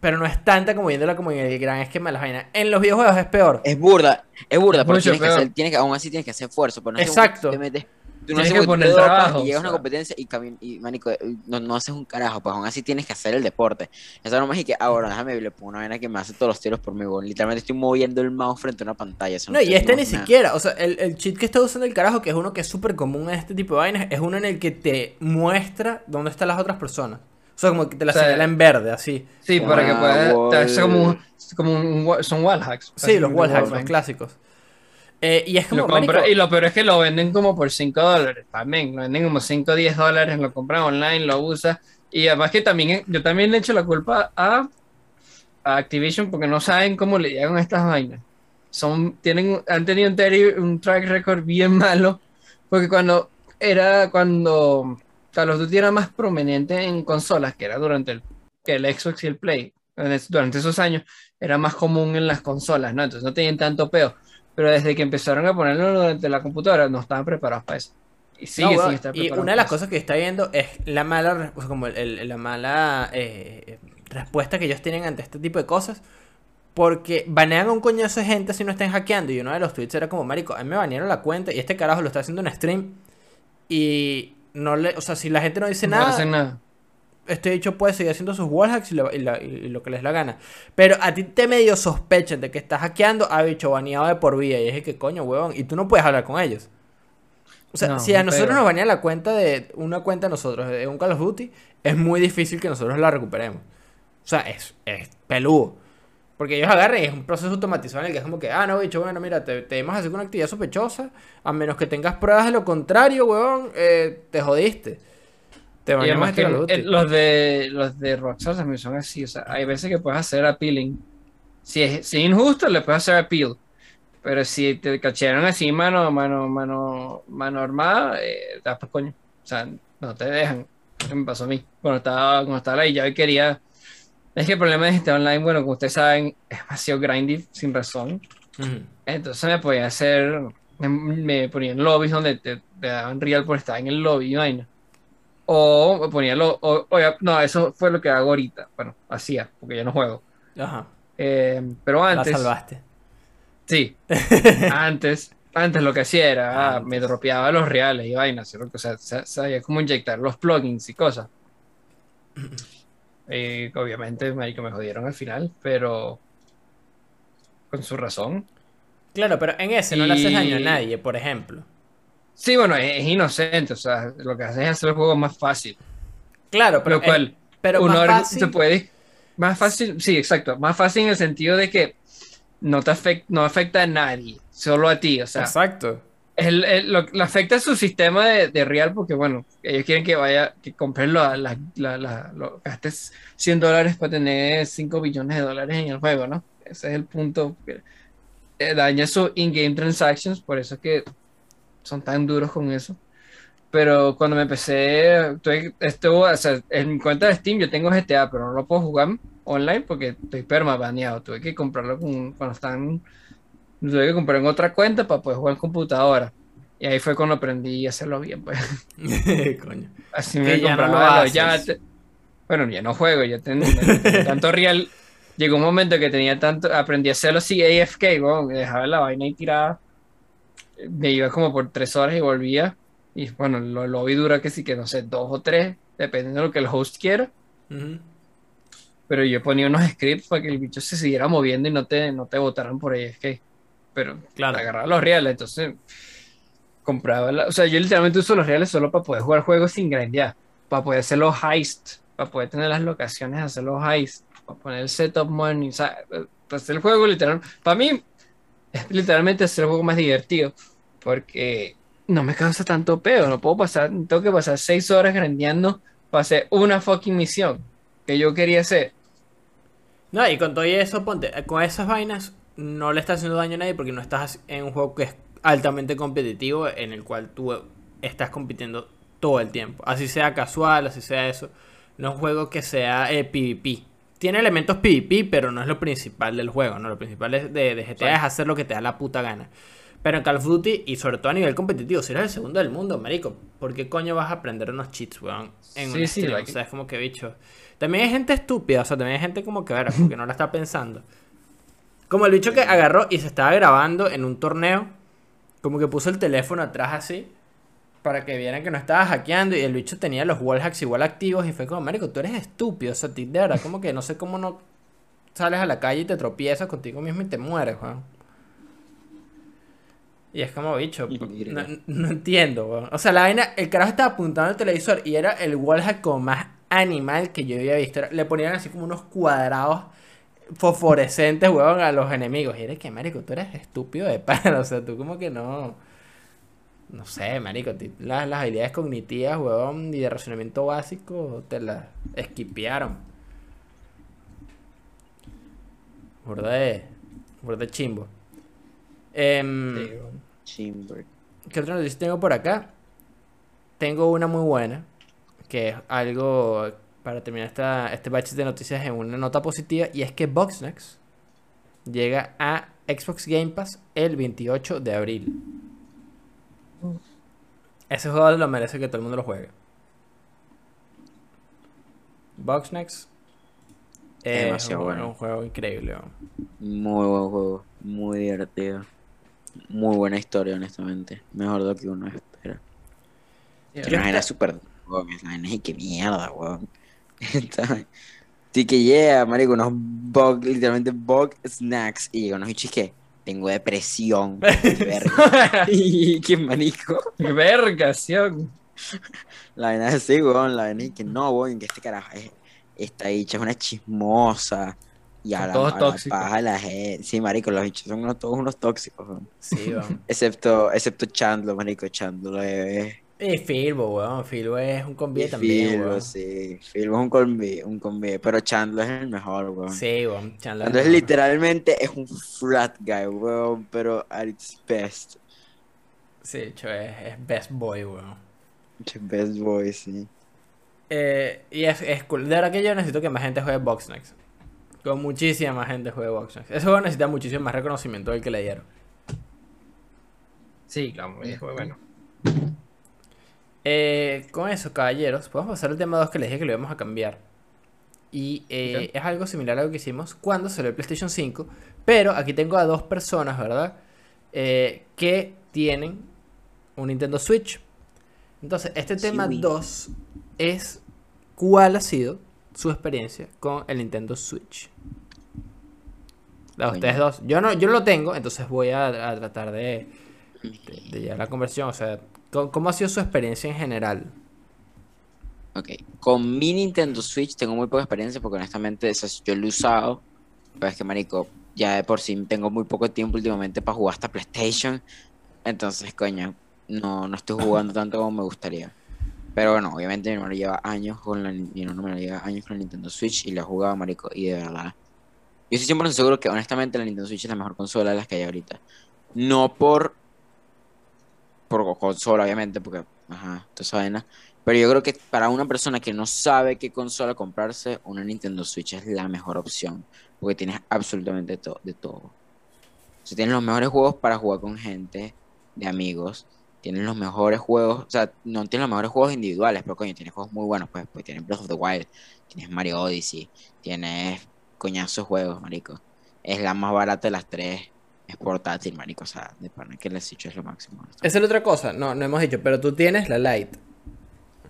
pero no es tanta como viéndola como en el gran esquema de las vainas. En los videojuegos es peor. Es burda, es burda, pero Mucho tienes que hacer, tienes que, aún así tienes que hacer esfuerzo. Pero no es Exacto. que te metes, tú no Tienes haces que un poner trabajo, y llegas a una competencia y, y manico, no, no haces un carajo, pues aún así tienes que hacer el deporte. Eso no más y que ahora déjame le pongo una vaina que me hace todos los tiros por mi gol. Literalmente estoy moviendo el mouse frente a una pantalla. eso No, y este ni nada. siquiera, o sea, el, el cheat que está usando el carajo, que es uno que es súper común en este tipo de vainas, es uno en el que te muestra dónde están las otras personas. O sea, como que te la O sea, señala en verde, así. Sí, para que Ah, pueda. wall. te hace como, un- como un, wa- son wall hacks. Sí, los básicamente, wall hacks, los clásicos. Eh, y es como, Lo compra- y lo peor es que lo venden como por 5 dólares también. Lo venden como 5 o 10 dólares, lo compran online, lo usas. Y además que también, yo también le echo la culpa a, a Activision porque no saben cómo le llegan estas vainas. Son, tienen, han tenido un, un track record bien malo. Porque cuando era, cuando Call of Duty era más prominente en consolas, que era durante el, que el Xbox y el Play, durante esos años, era más común en las consolas, ¿no? Entonces no tenían tanto peo. Pero desde que empezaron a ponerlo durante la computadora, no estaban preparados para eso. Y No, sigue weón, sin estar y una de las cosas que está viendo es la mala, re- o sea, como el- el- la mala eh, respuesta que ellos tienen ante este tipo de cosas. Porque banean a un coñazo de gente si no están hackeando. Y uno de los tweets era como, marico, a mí me banearon la cuenta y este carajo lo está haciendo en stream. Y no le, o sea, si la gente no dice. No nada, hacen nada. este dicho puede seguir haciendo sus wallhacks y, lo- y la- y lo que les la gana. Pero a ti te medio sospechan de que estás hackeando a bicho baneado de por vida. Y es que coño, huevón. Y tú no puedes hablar con ellos. O sea, No, si a nosotros nos banean la cuenta de una cuenta de nosotros, de un Call of Duty, es muy difícil que nosotros la recuperemos. O sea, es, es peludo. Porque ellos agarran y es un proceso automatizado en el que es como que, ah, no, bicho, bueno, mira, te, te así con una actividad sospechosa, a menos que tengas pruebas de lo contrario, huevón, eh, te jodiste. Te además este que eh, los de los de Rockstar también son así. O sea, hay veces que puedes hacer appealing. Si es, si es injusto, le puedes hacer appeal. Pero si te cachearon así mano, mano, mano, mano armada, eh, te das por coño. O sea, no te dejan. Me pasó a mí. Cuando estaba, cuando estaba ahí, ya quería. Es que el problema de este online, bueno, como ustedes saben, es demasiado grindy sin razón. Entonces me podía hacer, me, me ponía en lobbies donde te, te daban real por estar en el lobby y vaina. O me ponía lo, o, no, eso fue lo que hago ahorita. Bueno, hacía, porque ya no juego. Ajá, Eh, pero la antes, salvaste. sí, antes, antes lo que hacía era, ah, me dropeaba los reales y vainas, ¿sí? o sea, sa- sabía cómo inyectar los plugins y cosas. Eh, obviamente, marico, me jodieron al final, pero con su razón. Claro, pero en ese no le haces daño a nadie, por ejemplo. Sí, bueno, es, es inocente, o sea, lo que hace es hacer el juego más fácil. Claro, pero, Lo cual, eh, pero uno más fácil. se puede. Más fácil, sí, exacto. Más fácil en el sentido de que no te afecta, no afecta a nadie, solo a ti. O sea, Exacto. El- el- lo, lo afecta su sistema de, de real porque, bueno, ellos quieren que vaya, que compres la, la, la- la- lo- gastes 100 dólares para tener 5 billones de dólares en el juego, ¿no? Ese es el punto. que, eh, daña su in-game transactions, por eso es que son tan duros con eso. Pero cuando me empecé, tuve, estuvo, o sea, en cuenta de Steam yo tengo GTA, pero no lo puedo jugar online porque estoy perma baneado. Tuve que comprarlo con- cuando están, tuve que comprar en otra cuenta para poder jugar en computadora. Y ahí fue cuando aprendí a hacerlo bien, pues. Coño. Así me ya no lo. Bueno, ya no juego, ya tengo tanto real. Llegó un momento que tenía tanto, aprendí a hacerlo así AFK, weón, dejaba la vaina ahí tirada. Me iba como por tres horas y volvía. Y bueno, lo lobby dura que sí que no sé, dos o tres, dependiendo de lo que el host quiera. Pero yo ponía unos scripts para que el bicho se siguiera moviendo y no te, no te botaran por AFK. Pero Claro. agarraba los reales, entonces compraba la- O sea, yo literalmente uso los reales solo para poder jugar juegos sin grindear, para poder hacer los heists, para poder tener las locaciones, hacer los heists, para poner el setup money, o sea, para hacer el juego literal. Para mí es literalmente hacer el juego más divertido, porque no me causa tanto peo, no puedo pasar, tengo que pasar seis horas grindeando para hacer una fucking misión que yo quería hacer. No, y con todo eso, ponte, con esas vainas no le estás haciendo daño a nadie porque no estás en un juego que es altamente competitivo en el cual tú estás compitiendo todo el tiempo. Así sea casual, así sea eso. No es un juego que sea eh, PvP. Tiene elementos PvP, pero no es lo principal del juego, ¿no? Lo principal es de, de GTA es hacer lo que te da la puta gana. Pero en Call of Duty, y sobre todo a nivel competitivo, si eres el segundo del mundo, marico, ¿por qué coño vas a aprender unos cheats, weón? En Sí, un sí, stream? like- O sea, es como que bicho. También hay gente estúpida, o sea, también hay gente como que, ver, porque no la está pensando. Como el bicho que agarró y se estaba grabando en un torneo, como que puso el teléfono atrás así, para que vieran que no estaba hackeando, y el bicho tenía los wallhacks igual activos, y fue como, marico, tú eres estúpido, o sea, ti de verdad, como que no sé cómo no sales a la calle y te tropiezas contigo mismo y te mueres, weón. Y es como, bicho, no, no entiendo, weón. O sea, la vaina, el carajo estaba apuntando al televisor y era el wallhack como más animal que yo había visto. Le ponían así como unos cuadrados fosforescentes, weón, a los enemigos. Y eres que, marico, tú eres estúpido de pana. O sea, tú como que no... No sé, marico, las, las habilidades cognitivas, weón, y de razonamiento básico te las esquipearon. Burda de... Burda de chimbo. Weón. Chimber. ¿Qué otra noticia tengo por acá? Tengo una muy buena, que es algo para terminar esta, este batch de noticias en una nota positiva, y es que Boxnex llega a Xbox Game Pass el 28 de abril. Ese juego lo merece que todo el mundo lo juegue. Boxnex es Demasiado un, bueno. un juego increíble. Muy buen juego, muy divertido. Muy buena historia, honestamente. Mejor de lo que uno espera. La vaina es súper. que mierda, weón. Está- Sí que llega, marico, unos bug, literalmente bug snacks. Y llega unos bichos que tengo depresión. verga. y qué marico. ¡Qué vergación! La vaina es así, weón. La vaina es que no, weón, que este carajo es. Esta bicha es una chismosa. Y a la, todos tóxicos. paja la gente. Sí, marico, los bichos son unos- todos unos tóxicos, weón. Sí, weón. Excepto, excepto Chandler, marico. Chandler es. Y Filbo, weón. Filbo es un combi también, Philbo, weón. sí. Philbo es un combi, un combi. Pero Chandler es el mejor, weón. Sí, weón. Chandler Chandler es literalmente es un frat guy, weón. Pero at its best. Sí, hecho, es, es best boy, weón. Best boy, sí. Eh, y es, es cool. De verdad que yo necesito que más gente juegue Boxnex. Con muchísima más gente juegue Boxnex. Ese juego necesita muchísimo más reconocimiento del que le dieron. Sí, claro, es muy bueno. Eh, con eso, caballeros, podemos pasar al tema 2 que les dije que lo íbamos a cambiar. Y eh, es algo similar a lo que hicimos cuando salió el PlayStation 5. Pero aquí tengo a dos personas, ¿verdad? Eh, que tienen un Nintendo Switch. Entonces, este tema Switch. 2 es cuál ha sido su experiencia con el Nintendo Switch. La de ustedes dos. Yo no, yo lo tengo, entonces voy a, a tratar de, de, de llevar la conversión. O sea, ¿cómo, ha sido su experiencia en general? Ok, con mi Nintendo Switch tengo muy poca experiencia porque honestamente yo lo he usado, pero es que marico, ya de por sí tengo muy poco tiempo últimamente para jugar hasta PlayStation, entonces coño, no, no estoy jugando tanto como me gustaría. Pero bueno, obviamente mi hermano lleva años con la, mi hermano me lleva años con la Nintendo Switch y la ha jugado marico y de verdad. Yo estoy 100% seguro que honestamente la Nintendo Switch es la mejor consola de las que hay ahorita. No por por consola, obviamente, porque ajá, toda esa vaina. Pero yo creo que para una persona que no sabe qué consola comprarse, una Nintendo Switch es la mejor opción. Porque tienes absolutamente to- de todo. O sea, tienes los mejores juegos para jugar con gente, de amigos. tienen los mejores juegos, o sea, no tienen los mejores juegos individuales, pero coño, tiene juegos muy buenos, pues, pues tienes Breath of the Wild, tienes Mario Odyssey, tienes coñazos juegos, marico. Es la más barata de las tres, es portátil, marico, o sea, de pana que el Switch es lo máximo. Esa es la otra cosa, no, no hemos dicho, pero tú tienes la Lite.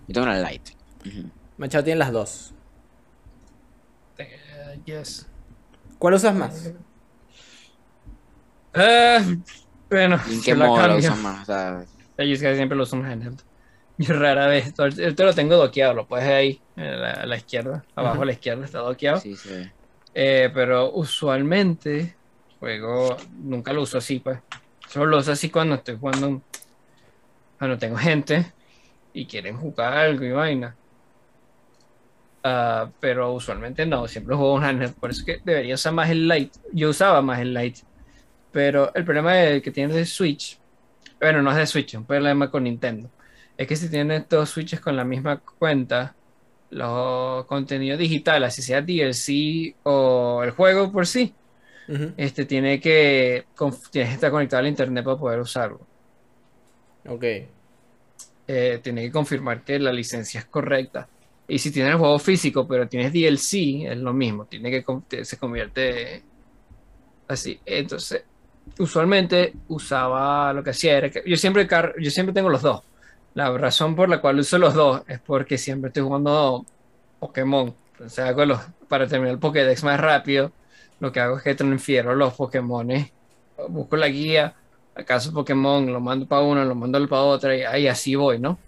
Yo tengo una Lite. Ujú. Machado tiene las dos. Eh, yes. ¿Cuál usas más? Eh, bueno, ¿Y en qué la modo cambio. usan más? O sea, Yo es que siempre lo uso en. Yo rara vez. Este lo tengo doqueado, lo puedes ahí, a la, a la izquierda. Abajo Ujú. a la izquierda está doqueado. sí, sí. Eh, pero usualmente juego, nunca lo uso así, pues. Solo lo uso así cuando estoy jugando, cuando tengo gente y quieren jugar algo y vaina. Ah, pero usualmente no, siempre juego un handheld. Por eso que debería usar más el Lite. Yo usaba más el Lite. Pero el problema de- que tiene de Switch, bueno, no es de Switch, es un problema con Nintendo. Es que si tienes dos Switches con la misma cuenta, los contenidos digitales, así sea DLC o el juego por sí, Este tiene que, tienes que estar conectado al internet para poder usarlo. Ok. Eh, tiene que confirmar que la licencia es correcta. Y si tienes el juego físico, pero tienes DLC, es lo mismo. Tiene que con- se convierte así. Entonces, usualmente usaba lo que hacía era que yo siempre yo siempre tengo los dos. La razón por la cual uso los dos es porque siempre estoy jugando Pokémon. Entonces hago los para terminar el Pokédex más rápido. Lo que hago es que transfiero los Pokémones, busco la guía, acaso Pokémon, lo mando para uno, lo mando para otra y ahí así voy, ¿no?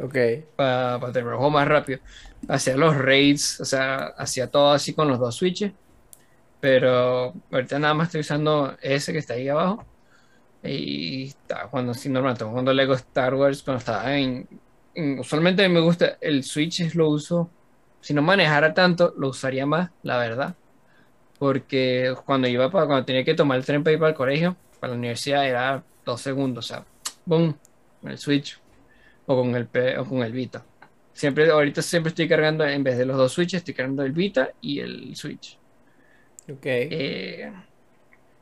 Ok. Para terminar el juego más rápido. Hacía los raids, o sea, hacía todo así con los dos switches. Pero ahorita nada más estoy usando ese que está ahí abajo. Y estaba jugando así normal, estaba jugando Lego Star Wars cuando estaba en, en- Usualmente a mí me gusta, el Switch lo uso. Si no manejara tanto, lo usaría más, la verdad. Porque cuando iba para, cuando tenía que tomar el tren para ir para el colegio, para la universidad, era dos segundos, o sea, boom, con el Switch o con el, o con el Vita. Siempre, ahorita siempre estoy cargando, en vez de los dos Switches, estoy cargando el Vita y el Switch. Ok. Eh,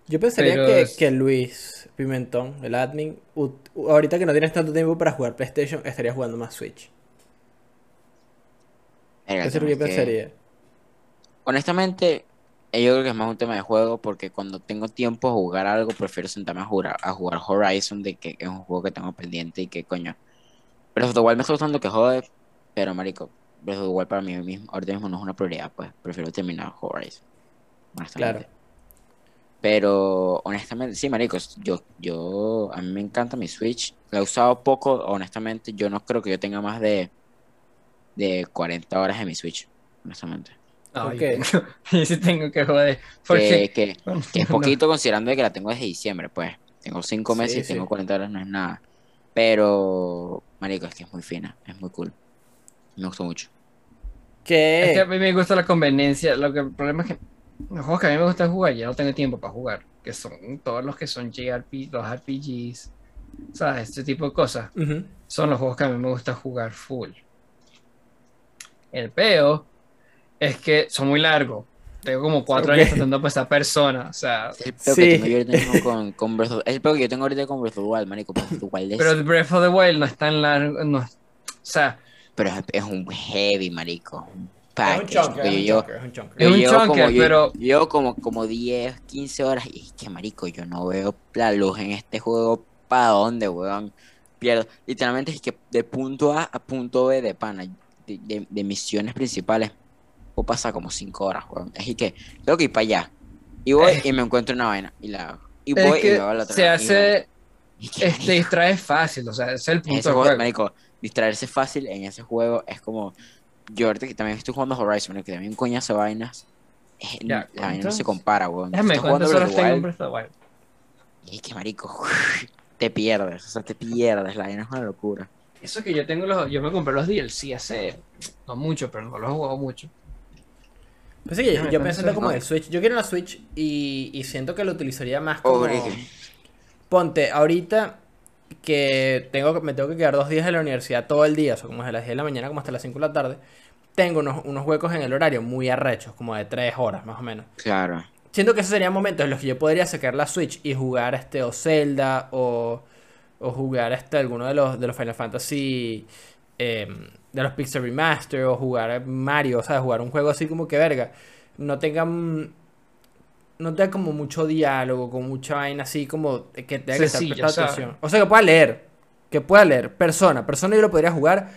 Yo pensaría pero que, Luis Pimentón, el admin, ahorita que no tienes tanto tiempo para jugar PlayStation, estaría jugando más Switch. Verga, Eso es lo que pensaría. Honestamente, yo creo que es más un tema de juego porque cuando tengo tiempo a jugar algo, prefiero sentarme a jugar, a jugar Horizon, de que es un juego que tengo pendiente y que coño. Breath of the Wild me está gustando que jode, pero marico, Breath of the Wild para mí mismo, ahorita mismo no es una prioridad, pues prefiero terminar Horizon. Honestamente. Claro. Pero honestamente, sí, maricos, yo, yo, a mí me encanta mi Switch. La he usado poco, honestamente, yo no creo que yo tenga más de, de 40 horas en mi Switch, honestamente. No, Ok. yo, tengo, yo sí tengo que joder. Porque, Que, que, que es no, poquito considerando de que la tengo desde diciembre, pues. Tengo 5 Sí, meses y sí. tengo 40 horas, no es nada. Pero, marico, es que es muy fina, es muy cool. Me gustó mucho. Es que a ¿Qué? mí me gusta la conveniencia. Lo que el problema es que los juegos que a mí me gusta jugar ya no tengo tiempo para jugar. Que son todos los que son JRP, los RPGs, ¿sabes? Este tipo de cosas. Son los juegos que a mí me gusta jugar full. El peo es que son muy largos. Tengo como cuatro años tratando por esa persona. O sea, Es el peor Sí. que tengo yo ahorita mismo con, con Breath of- es el peor que yo tengo ahorita con Breath of the Wild, marico. Breath of the Wild es- pero el Breath of the Wild no es tan largo. No, o sea, pero es, es un heavy, marico. Un Es un chunker, es un yo, chunker, es un chunker. Yo como, yo- pero- yo como, como 10, 15 horas y es que, marico, yo no veo la luz en este juego para dónde, weón. Pierdo. Literalmente es que de punto A a punto B de pana, de, de- de misiones principales, puedo pasar como 5 horas, weón. Es que tengo que ir para allá. Y voy Eh. y me encuentro una vaina y la hago. Y es voy y me voy a la otra se hace. Que, Este distrae fácil. O sea, ese es el punto ese juego, marico, distraerse fácil en ese juego es como. Yo ahorita que también estoy jugando Horizon, que también coñazo vainas. Ya, la vaina no se compara, weón. Déjame, ¿cuántas horas tengo en? Y es que, marico, te pierdes, o sea, te pierdes. La vaina es una locura. Eso que yo tengo los. Yo me compré los DLC hace. No mucho, pero no los he jugado mucho. Pues sí, yo, yo pensando como ¿no? el Switch. Yo quiero una Switch y, y siento que lo utilizaría más como. Ponte, ahorita que tengo, me tengo que quedar dos días en la universidad todo el día, o sea, como desde las 10 de la mañana como hasta las 5 de la tarde. Tengo unos, unos huecos en el horario muy arrechos, como de 3 horas más o menos. Claro. Siento que esos serían momentos en los que yo podría sacar la Switch y jugar este o Zelda o, o jugar hasta alguno de los, de los Final Fantasy, em, de los Pixel Remaster, o jugar Mario, o sea, jugar un juego así como que verga, no tengan, no tenga como mucho diálogo, con mucha vaina así como que tenga que estar prestando o sea. atención. O sea, que pueda leer, que pueda leer, persona, persona yo lo podría jugar,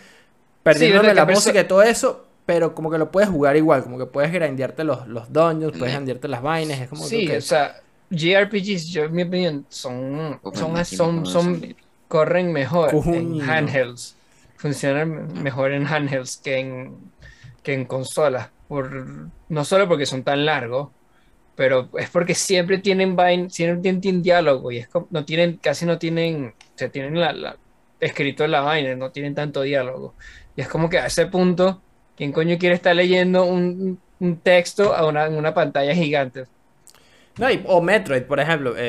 perdiéndome verdad que la música y todo eso. Pero como que lo puedes jugar igual, como que puedes grindearte los, los dungeons, puedes grindearte las vainas, es como Sí, que... o sea, JRPGs, yo en mi opinión, son, son, son, son, corren mejor Coño. en handhelds. Funcionan mejor en handhelds que en, que en consolas. Por, no solo porque son tan largos, pero es porque siempre tienen vain, siempre tienen, diálogo y es como- no tienen, casi no tienen, o sea, tienen la, la- escrito la vaina, no tienen tanto diálogo. Y es como que a ese punto, ¿quién coño quiere estar leyendo un, un texto a una, en una pantalla gigante? No, y- o Metroid, por ejemplo, eh,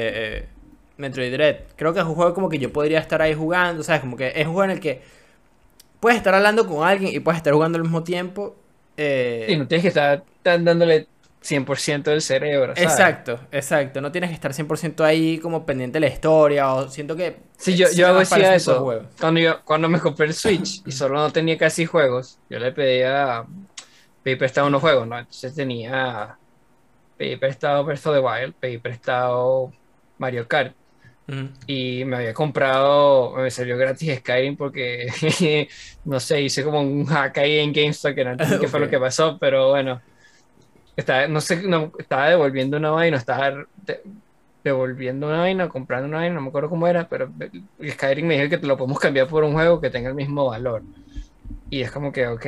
eh, Metroid Dread. Creo que es un juego como que yo podría estar ahí jugando, ¿sabes? Como que es un juego en el que puedes estar hablando con alguien y puedes estar jugando al mismo tiempo. eh, Y no tienes que estar dándole 100% del cerebro, ¿sabes? exacto, exacto. No tienes que estar 100% ahí como pendiente de la historia o siento que... Sí, yo, yo hacía eso. Cuando, yo, cuando me compré el Switch y solo no tenía casi juegos, yo le pedía pedí prestado unos juegos, ¿no? Entonces tenía pedí prestado Breath of the Wild, pedí prestado Mario Kart Ujú. y me había comprado, me salió gratis Skyrim porque no sé, hice como un hack ahí en GameStop que no entiendo qué fue lo que pasó, pero bueno, estaba, no sé, no, estaba devolviendo una vaina, estaba de- devolviendo una vaina, comprando una vaina, no me acuerdo cómo era, pero Skyrim me dijo que te lo podemos cambiar por un juego que tenga el mismo valor. Y es como que, ok,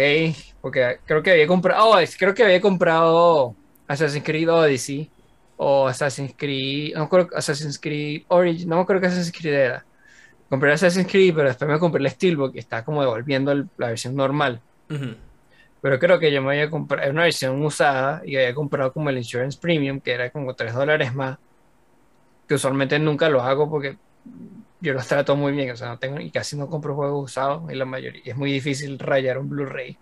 porque creo que había comprado, oh, creo que había comprado Assassin's Creed Odyssey o Assassin's Creed, no me acuerdo, Assassin's Creed Origin, no me acuerdo qué Assassin's Creed era. Compré Assassin's Creed, pero después me compré el Steelbook que está como devolviendo el- la versión normal. Ujú. Pero creo que yo me había comprado, una versión usada y había comprado como el Insurance Premium, que era como 3 dólares más, que usualmente nunca lo hago porque yo los trato muy bien, o sea, no tengo y casi no compro juegos usados en la mayoría, y es muy difícil rayar un Blu-ray.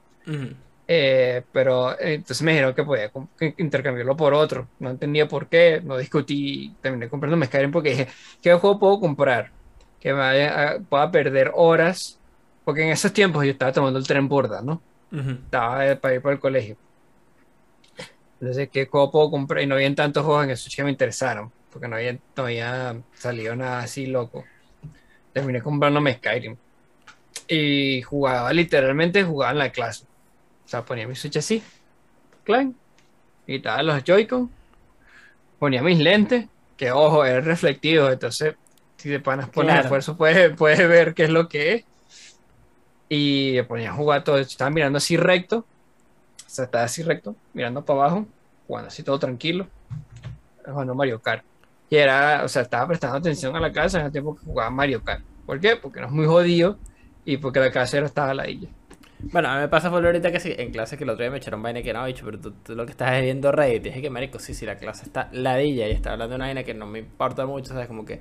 Eh, pero eh, entonces me dijeron que podía intercambiarlo por otro. No entendía por qué, no discutí, terminé comprando Skyrim porque dije, ¿qué juego puedo comprar? Que me vaya a- pueda perder horas, porque en esos tiempos yo estaba tomando el tren burda, ¿no? Ujú. Estaba eh, para ir para el colegio. Entonces, ¿qué juego puedo comprar? Y no habían tantos juegos en el Switch que me interesaron, porque no había, no había salido nada así loco. Terminé comprándome Skyrim. Y jugaba, literalmente jugaba en la clase. Sea, ponía mi Switch así, clan, quitaba los Joy-Con, ponía mis lentes, que ojo, eran reflectivos, entonces, si de panas pones Claro. esfuerzo, puedes, puedes ver qué es lo que es. Y me ponía a jugar todo, estaba mirando así recto, o sea, estaba así recto, mirando para abajo, jugando así todo tranquilo, jugando Mario Kart. Y era, o sea, estaba prestando atención a la casa en el tiempo que jugaba Mario Kart. ¿Por qué? Porque no es muy jodido y porque la casa era estaba a la illa. Bueno, a mí me pasa fue ahorita que sí, en clase que el otro día me echaron vaina que no, bicho, pero tú, tú lo que estás es viendo Reddit. Dije que, marico, sí, sí, la clase está ladilla y está hablando de una vaina que no me importa mucho, ¿sabes? Como que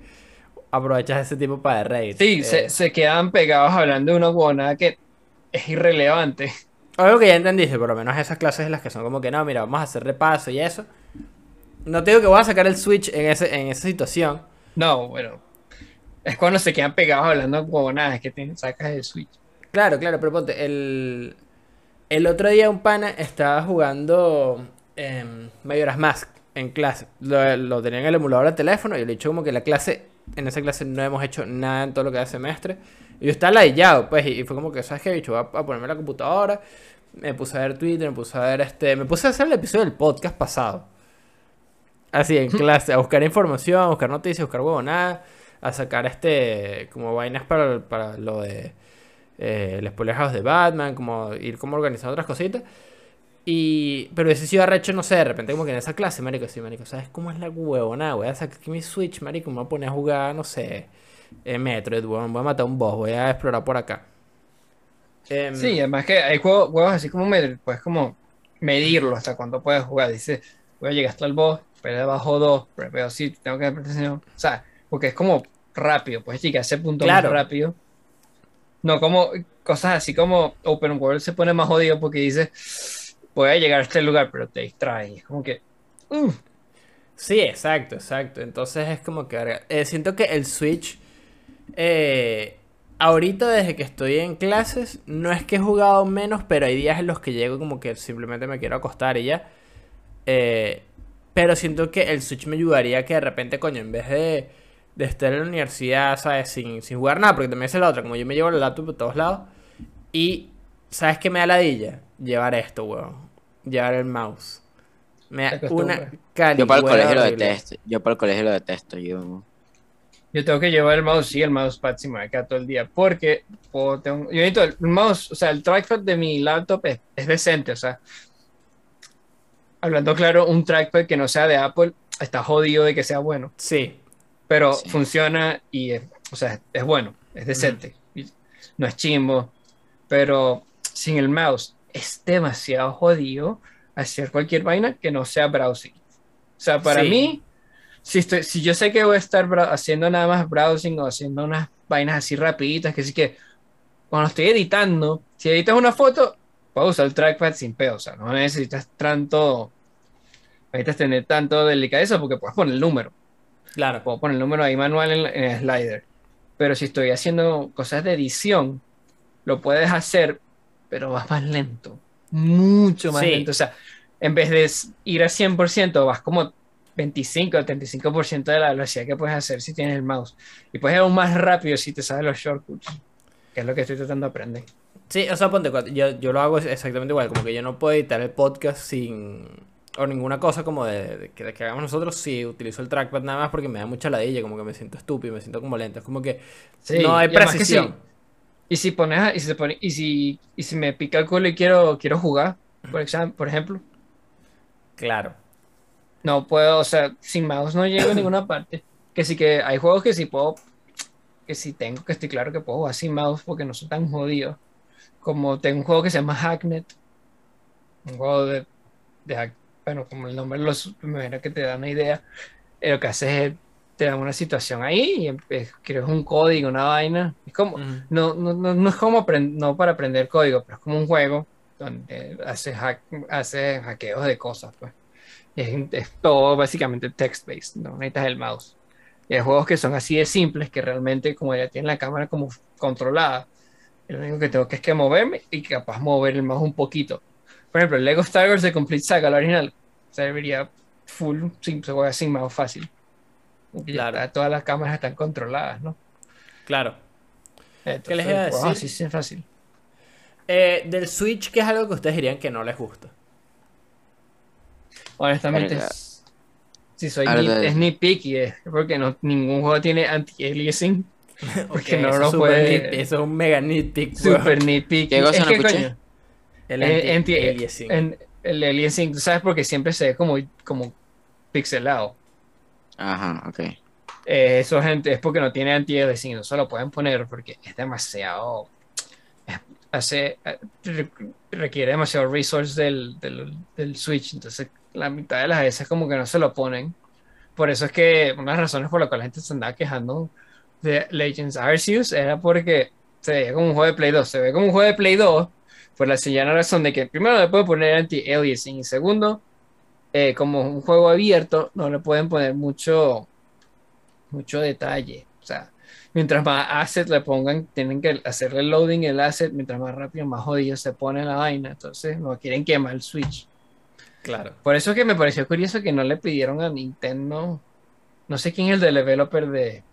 aprovechas ese tiempo para Reddit. Sí, Eh, se, se quedan pegados hablando de una huevonada que es irrelevante. Algo que ya entendiste, por lo menos esas clases en las que son como que no, mira, vamos a hacer repaso y eso. No te digo que voy a sacar el Switch en, ese, en esa situación. No, bueno. Es cuando se quedan pegados hablando de huevonadas que te sacas el Switch. Claro, claro, pero ponte, el, el otro día un pana estaba jugando eh, Majora's Mask en clase. Lo, lo tenía en el emulador de teléfono y le he dicho como que la clase, en esa clase no hemos hecho nada en todo lo que da semestre. Y yo estaba ladillado, pues, y, y fue como que, ¿sabes qué, bicho? Voy a, a ponerme la computadora. Me puse a ver Twitter, me puse a ver este. Me puse a hacer el episodio del podcast pasado. Así, en clase, a buscar información, a buscar noticias, a buscar huevonadas, a sacar este. como vainas para, para lo de. Eh, el spoiler house de Batman, como ir como organizando otras cositas. Y. Pero ese sí arrecho, no sé, de repente como que en esa clase, marico, sí, marico, ¿sabes cómo es la huevona? Voy a sacar aquí mi Switch, marico, me voy a poner a jugar, no sé. Eh, Metroid, weón, voy a matar a un boss, voy a explorar por acá. Em, Sí, además que hay juegos, juegos así como medir, puedes como medirlo hasta cuánto puedes jugar. Dice, voy a llegar hasta el boss, pero debajo dos, pero veo sí, tengo que. O sea, porque es como rápido, puedes llegar a ese punto Claro. más rápido. No como cosas así como Open World se pone más jodido porque dice, voy a llegar a este lugar, pero te distrae. Es como que, uh, Sí, exacto, exacto. Entonces es como que eh, siento que el Switch eh, ahorita desde que estoy en clases, no es que he jugado menos, pero hay días en los que llego como que simplemente me quiero acostar y ya. Eh, pero siento que el Switch me ayudaría que de repente, coño, en vez de, de estar en la universidad, ¿sabes? Sin, sin jugar nada, porque también es la otra, como yo me llevo la laptop por todos lados. Y, ¿sabes qué me da ladilla? Llevar esto, weón. Llevar el mouse. Me da una acostumbras. Yo para el colegio lo horrible. detesto. Yo para el colegio lo detesto. Yo. Yo tengo que llevar el mouse y el mousepad si me voy a quedar todo el día. Porque puedo- tengo- yo necesito el mouse, o sea, el trackpad de mi laptop es, es decente. O sea, hablando claro, un trackpad que no sea de Apple está jodido de que sea bueno. Sí, Pero Sí. funciona y es, o sea, es bueno, es decente. No es chimbo. Pero sin el mouse es demasiado jodido hacer cualquier vaina que no sea browsing. O sea, para Sí. mí, si, estoy, si yo sé que voy a estar haciendo nada más browsing o haciendo unas vainas así rapiditas, que sí que cuando estoy editando, si editas una foto, puedo usar el trackpad sin peo. O sea, no necesitas tanto, necesitas tener tanto delicadeza porque puedes poner el número claro. puedo poner el número ahí manual en, en el slider. Pero si estoy haciendo cosas de edición, lo puedes hacer, pero vas más lento. Mucho más Sí. lento. O sea, en vez de ir a 100%, vas como 25 o 35% de la velocidad que puedes hacer si tienes el mouse. Y puedes ir aún más rápido si te sabes los shortcuts, que es lo que estoy tratando de aprender. Sí, o sea, ponte, yo, yo lo hago exactamente igual, como que yo no puedo editar el podcast sin... O ninguna cosa como de, de que, hagamos nosotros si utilizo el trackpad nada más porque me da mucha ladilla, como que me siento estúpido, me siento como lento, es como que Sí, no hay precisión. sí. Y si pones, y si, se pone- y si, y si me pica el culo y quiero, quiero jugar, por, exam- por ejemplo, Claro. No puedo, o sea, sin mouse no llego a ninguna parte. Que sí que hay juegos que sí puedo, que sí tengo, que estoy claro que puedo jugar sin mouse porque no soy tan jodido. Como tengo un juego que se llama Hacknet. Un juego de, de hack- bueno, como el nombre los, me imagino que te da una idea. Eh, Lo que hace es te da una situación ahí y escribes un código, una vaina. Es como, no, no, no, no es como no para aprender código, pero es como un juego donde haces hack, haces hackeos de cosas, pues. Y Es, es todo básicamente text-based, no necesitas el mouse. Y hay juegos que son así de simples que realmente, como ya tienen la cámara como controlada, lo único que tengo que es que moverme y capaz mover el mouse un poquito. Por ejemplo, el Lego Star Wars de Complete Saga, la original, serviría full, sin, se juega sin mouse fácil. Claro. está- todas las cámaras están controladas, ¿no? Claro. Entonces, les iba a pues, decir? así sí es fácil. Eh, del Switch, ¿qué es algo que ustedes dirían que no les gusta? Honestamente, es- si soy ni- es nitpicky, es porque no, ningún juego tiene anti-aliasing. Porque no lo puede- nit- Eso es un mega nitpick. Super nitpicky. ¿Qué cosa es no que, escuché? coño, El eh, anti- anti- aliasing. en- el aliasing, tú sabes, porque siempre se ve como, como pixelado. Ajá, ok. Eh, eso gente, es porque no tiene anti-aliasing, no se lo pueden poner porque es demasiado. es- hace, eh, re- requiere demasiado resource del, del, del Switch, entonces la mitad de las veces como que no se lo ponen. Por eso es que una de las razones por la cual la gente se andaba quejando de Legends Arceus era porque se veía como un juego de Play 2. Se ve como un juego de Play 2 por la sencilla razón de que primero le pueden poner anti-aliasing y segundo, eh, como es un juego abierto, no le pueden poner mucho, mucho detalle. O sea, mientras más asset le pongan, tienen que hacerle loading el asset, mientras más rápido, más jodido se pone la vaina. Entonces, no quieren quemar el Switch. Claro. Por eso que me pareció curioso que no le pidieron a Nintendo. No sé quién es el de developer de,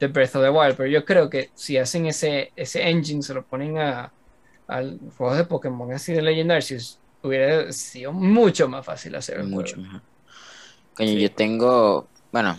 de Breath of the Wild, pero yo creo que si hacen ese, ese engine, se lo ponen a, al juego de Pokémon así de Legend Arceus, hubiera sido mucho más fácil hacer el Mucho juego. mejor. Coño, Sí. yo tengo, bueno,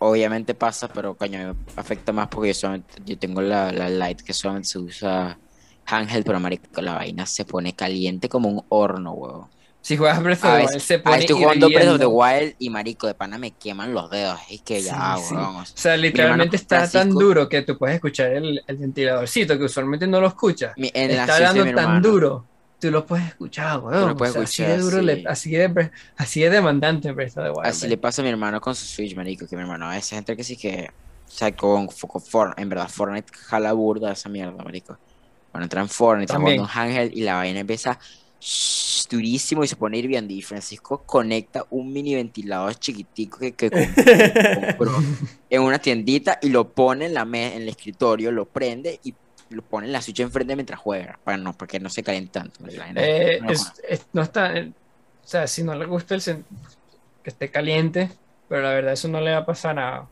obviamente pasa, pero coño, me afecta más porque yo solamente, yo tengo la, la Lite que solamente se usa handheld, pero marico, la vaina se pone caliente como un horno, huevo. Si juegas Breath of the Wild, se pone estoy jugando Breath of the. Wild y marico, de pana me queman los dedos. Es que ya, Sí, sí. huevón, o sea, literalmente está tan Francisco- duro que tú puedes escuchar el, el ventiladorcito, que usualmente no lo escuchas. mi- está mi tan hermano. duro, tú lo puedes escuchar, weón. lo puedes O sea, así de escuchar, duro, le- sí. así, de, así de demandante Breath of the Wild. Así le pasa a mi hermano con su Switch, marico, que mi hermano a veces entra que sí que, o sea, con, con Fortnite, en verdad, Fortnite jala burda esa mierda, marico. Cuando entra en Fortnite, está un handheld y la vaina empieza, durísimo y se pone hirviendo. Y Francisco conecta un mini ventilador chiquitico que, que comp- compró en una tiendita y lo pone en la me- en el escritorio, lo prende y lo pone en la Switch enfrente mientras juega. Para no, para que no se caliente tanto. Eh, no lo es- conoce. es- no está, eh, o sea, si no le gusta el que esté caliente, pero la verdad eso no le va a pasar nada.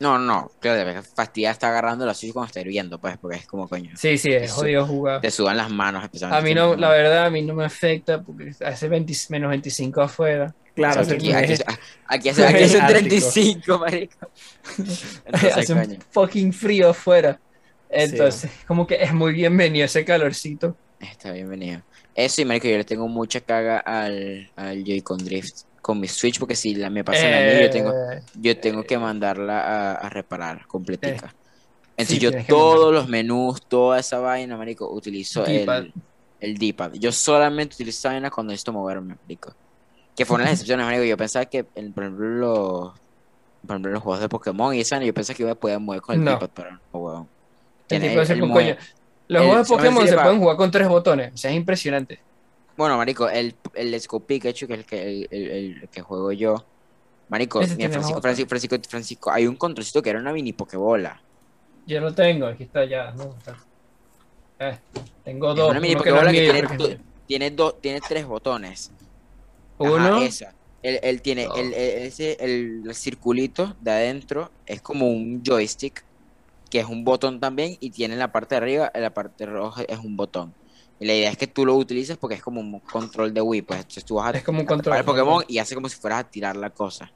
No, no, claro, fastidia está agarrando la Switch cuando está hirviendo, pues, porque es como coño. Sí, sí, es jodido jugar. Te sudan las manos, A especialmente. mí no, la verdad, a mí no me afecta porque hace 20 menos 25 afuera. Claro, O sea, aquí, aquí, aquí, hace, aquí hace Ártico. 35, marico. Entonces, hace coño. un fucking frío afuera. Entonces, como que es muy bienvenido ese calorcito. Está bienvenido. Eso y marico, yo le tengo mucha caga al, al Joy-Con Drift con mi Switch, porque si la, me pasa la mía, yo tengo, Eh, yo tengo que mandarla a, a reparar completica. Entonces sí, yo todos los menús, toda esa vaina, marico, utilizo el, el D-pad. Yo solamente utilizo vaina cuando necesito moverme, marico. Que fue una de las excepciones, marico. Yo pensaba que, en, por ejemplo, los, por ejemplo, los juegos de Pokémon y esa yo pensaba que iba a poder mover con el No. D-pad, pero no, el coño. Los el- juegos de Pokémon se pueden jugar con tres botones. O sea, es impresionante. Bueno, marico, el, el Let's Go Pikachu, que es el que, el, el- el que juego yo. Marico, mira, Francisco, Francisco, Francisco, Francisco, hay un controlcito que era una mini Pokebola. Yo lo tengo, aquí está ya. ¿no? Está- Eh, tengo Es dos. una mini que es Pokebola que tiene, es dos tiene tres botones. Ajá, Uno, esa. Él, él tiene Oh. el, el- ese, el, el circulito de adentro, es como un joystick, que es un botón también, y tiene en la parte de arriba, en la parte roja es un botón. Y la idea es que tú lo utilices porque es como un control de Wii, pues entonces tú vas a Es como un control. el Pokémon y hace como si fueras a tirar la cosa.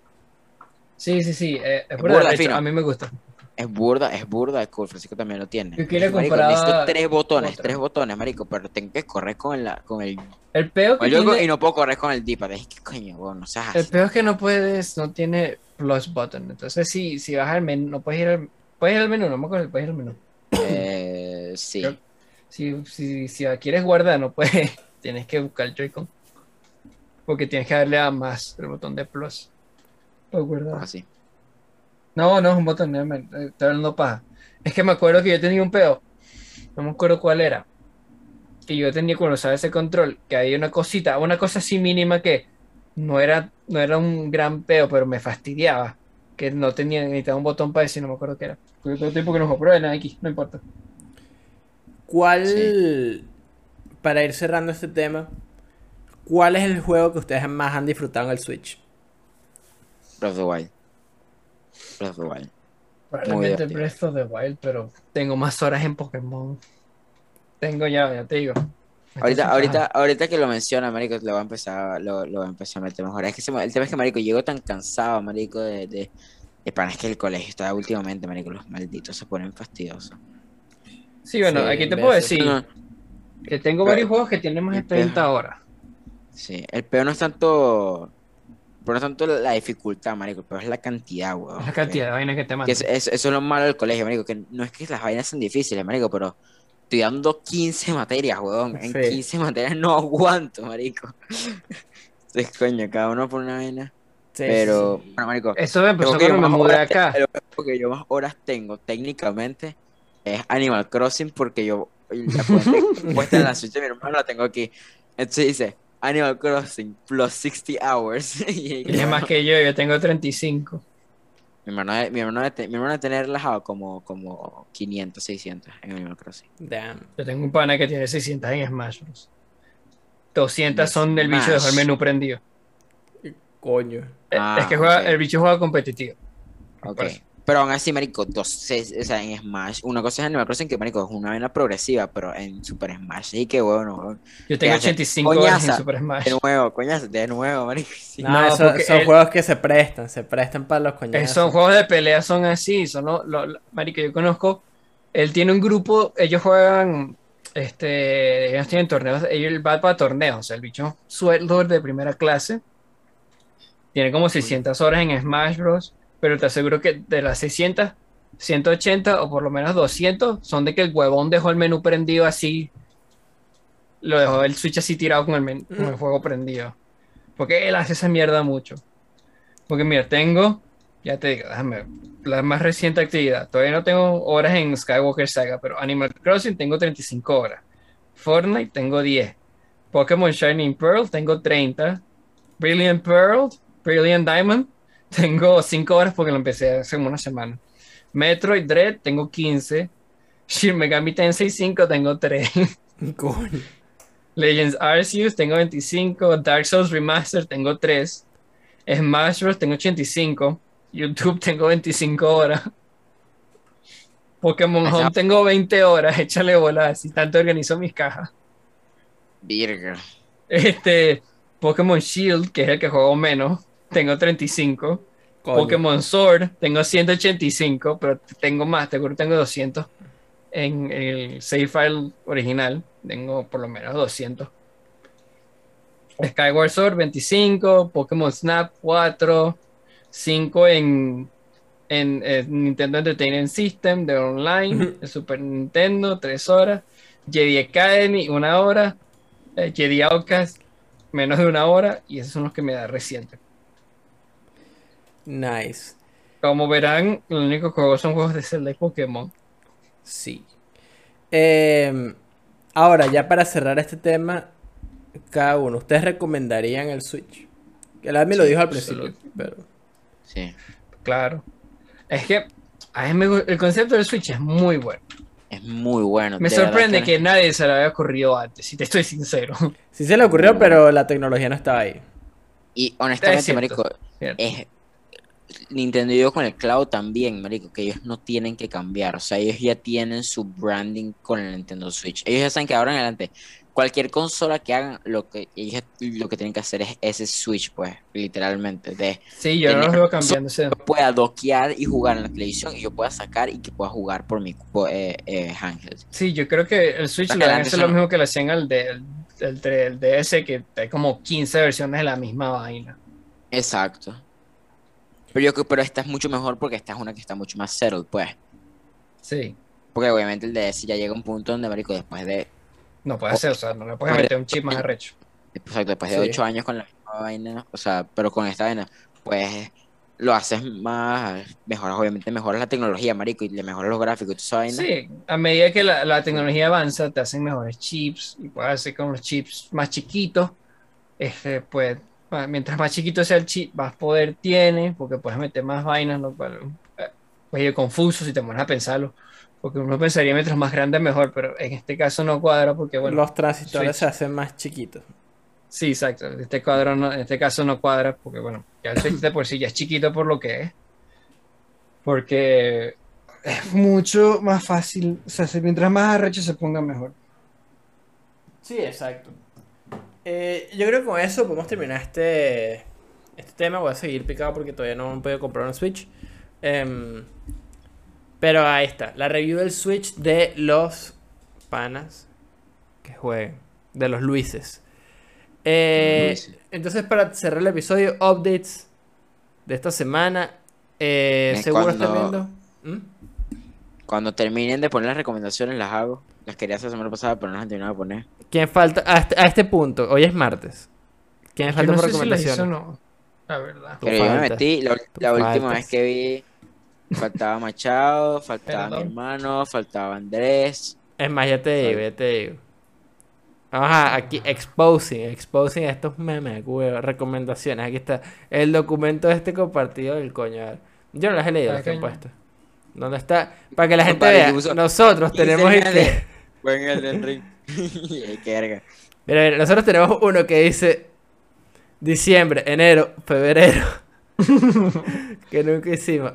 sí, sí, sí. eh, es Es burda, de hecho, a mí me gusta. Es burda, es burda, es cool. Francisco también lo tiene. Yo quería Marico, necesito tres botones, otra. tres botones, marico, pero tengo que correr con el, con el, El con que el tiene, y no puedo correr con el D-pad. Es que coño, weón, no seas el así. peor es que no puedes, no tiene plus button. Entonces, si, si vas al menú, no puedes ir al, puedes ir al menú, no me acuerdo, puedes ir al menú. Eh, sí. Creo- Si, si, si la quieres guardar, no puedes, tienes que buscar el Joy-Con. Porque tienes que darle a más el botón de plus. Para guardar. Así. No, no es un botón, no, me- eh, estoy hablando paja. Es que me acuerdo que yo tenía un peo, no me acuerdo cuál era. Que yo tenía cuando usaba ese control, que había una cosita, una cosa así mínima que no era, no era un gran peo, pero me fastidiaba. Que no tenía, necesitaba un botón para decir, no me acuerdo qué era. Porque todo el tiempo que nos compró en X, no importa. ¿Cuál, para ir cerrando este tema, cuál es el juego que ustedes más han disfrutado en el Switch? Breath of the Wild. Breath of the Wild. Probablemente. Breath of the Wild, pero tengo más horas en Pokémon. Tengo ya, ya te digo. Ahorita, ahorita, ahorita que lo menciona, marico, lo voy a empezar, lo, lo voy a empezar a meter mejor. Es que se me- el tema es que, marico, llego tan cansado, marico, de, de, de pana, es que el colegio está últimamente, marico, los malditos se ponen fastidiosos. Sí, bueno, Sí, aquí te puedo decir No, que tengo Pero- varios juegos que tienen más de el peor- 30 horas. sí, el peor no es tanto, pero no es tanto la dificultad, marico, peor es la cantidad, weón. La cantidad de vainas que te mandan. es- es- eso es lo malo del colegio, marico, que no es que las vainas son difíciles, marico, pero estoy dando 15 materias, weón. En Sí. 15 materias no aguanto, marico. Entonces, coño, cada uno por una vaina. Sí, Pero, sí, bueno, marico, Eso me empezó cuando me mudé acá. juego que yo más horas tengo técnicamente es Animal Crossing porque yo la puesta en la Switch de mi hermano la tengo aquí. Entonces dice Animal Crossing plus 60 hours. y es más que yo, yo tengo 35. mi hermano, de- mi hermano, de mi hermano de tener relajado como, como 500, 600 en Animal Crossing. Damn. Yo tengo un pana que tiene 600 en Smash Bros. 200 son del bicho dejó el Smash. menú prendido. Coño. Eh, Ah, es que juega, ok. el bicho juega competitivo. Ok. Pero aún así, marico, dos, seis- o sea, en Smash, una cosa es Animal Crossing que, marico, es una vaina progresiva, pero en Super Smash, sí que bueno. Yo tengo hace 85 horas en. Super Smash. De nuevo, coñazo, de nuevo, marico. sí. No, No, son juegos que se prestan, se prestan para los Eh, coñazos. son juegos de pelea, son así, son lo, lo- lo- marico, yo conozco, él tiene un grupo, ellos juegan, este, ellos tienen torneos, ellos va para torneos, o sea, el bicho sueldo de primera clase, tiene como 600 horas en Smash Bros, pero te aseguro que de las 600, 180 o por lo menos 200 son de que el huevón dejó el menú prendido así, lo dejó el switch así tirado con el, men- con el juego prendido, porque él hace esa mierda mucho. Porque mira, tengo, ya te digo, déjame la más reciente actividad. Todavía no tengo horas en Skywalker Saga, pero Animal Crossing tengo 35 horas. Fortnite tengo 10. Pokémon Shining Pearl, tengo 30. Brilliant Pearl, Brilliant Diamond, tengo 5 horas porque lo empecé hace una semana. Metroid Dread, tengo 15. Shin Megami Tensei 5, tengo 3. Coño. Legends Arceus, tengo 25. Dark Souls Remaster, tengo 3. Smash Bros, tengo 85. YouTube, tengo 25 horas. Pokémon Home, tengo 20 horas. Échale bola, así tanto organizo mis cajas. Virga. Este, Pokémon Shield, que es el que juego menos, tengo 35. Coño. Pokémon Sword, tengo 185, pero tengo más, seguro tengo 200. En el save file original, tengo por lo menos 200. Skyward Sword, 25. Pokémon Snap, 4. 5 en, en, eh, Nintendo Entertainment System de online, de Super Nintendo, 3 horas. Jedi Academy, 1 hora. Eh, Jedi Outcast, menos de una hora. Y esos son los que me da reciente. Nice. Como verán, los únicos juegos son juegos de Zelda y Pokémon. Sí. Em, ahora, ya para cerrar este tema, cada uno, ¿ustedes recomendarían el Switch? El Admi lo Sí, dijo al principio, absoluto. pero... Sí. Claro. Es que el concepto del Switch es muy bueno. Es muy bueno. Me sorprende que nadie se le había ocurrido antes, si te estoy sincero. Sí se le ocurrió, pero la tecnología no estaba ahí. Y honestamente, Es cierto. marico, Cierto. es Nintendo yo con el cloud también, marico, que ellos no tienen que cambiar, o sea, ellos ya tienen su branding con el Nintendo Switch. Ellos ya saben que ahora en adelante cualquier consola que hagan lo que ellos lo que tienen que hacer es ese Switch, pues, literalmente, de Sí, yo no los veo cambiándose. yo pueda doquear y jugar en la televisión y yo pueda sacar y que pueda jugar por mi eh, eh, handheld. Sí, yo creo que el Switch Más le van a hacer lo mismo que le hacían al del, del, del DS, que hay como 15 versiones de la misma vaina. Exacto. Pero yo creo- pero esta es mucho mejor porque esta es una que está mucho más settled, pues. Sí, Porque obviamente el DS ya llega a un punto donde, marico, después de no puede ser, o sea, no le puedes meter un chip más arrecho. Exacto, después de Sí. ocho años con la misma vaina, o sea, pero con esta vaina, pues lo haces más, mejoras, obviamente mejoras la tecnología, marico, y le mejoras los gráficos y toda vaina. Sí, a medida que la, la tecnología avanza, te hacen mejores chips y puedes hacer con los chips más chiquitos. Este, pues, mientras más chiquito sea el chip, más poder tiene, porque puedes meter más vainas, lo cual puede ir confuso si te pones a pensarlo. Porque uno pensaría mientras más grande mejor, pero en este caso no cuadra porque, bueno, Los transistores Switch. se hacen más chiquitos. sí, exacto. En este, cuadro no- en este caso no cuadra porque, bueno, ya el Switch de por sí ya es chiquito por lo que es. Porque es mucho más fácil, o sea, mientras más arrecho se ponga mejor. Sí, exacto. Eh, yo creo que con eso podemos terminar este, este tema. Voy a seguir picado porque todavía no he podido comprar un Switch. Em, pero ahí está. La review del Switch de los panas que jueguen. De los Luises. Eh, entonces, para cerrar el episodio, updates de esta semana. Eh, seguro están viendo. ¿Mm? Cuando terminen de poner las recomendaciones, las hago. Las quería hacer la semana pasada, pero no las han terminado de poner. ¿Quién falta? A este, a este punto, hoy es martes. ¿Quién falta no por sé si no, la verdad. Pero yo me metí, la, última vez que vi, faltaba Machado, faltaba mi hermano, faltaba Andrés. Es más, ya te digo, ya te digo. Vamos a aquí, exposing, exposing a estos memes, huevo, recomendaciones. Aquí está el documento este compartido del coño. a ver. Yo no las he leído, las que han puesto. ¿Dónde está? Para que la gente Compadre, vea. Nosotros tenemos este. Meme. Buen Elden Ring. Qué verga. Mira, mira, nosotros tenemos uno que dice diciembre, enero, febrero. que nunca hicimos.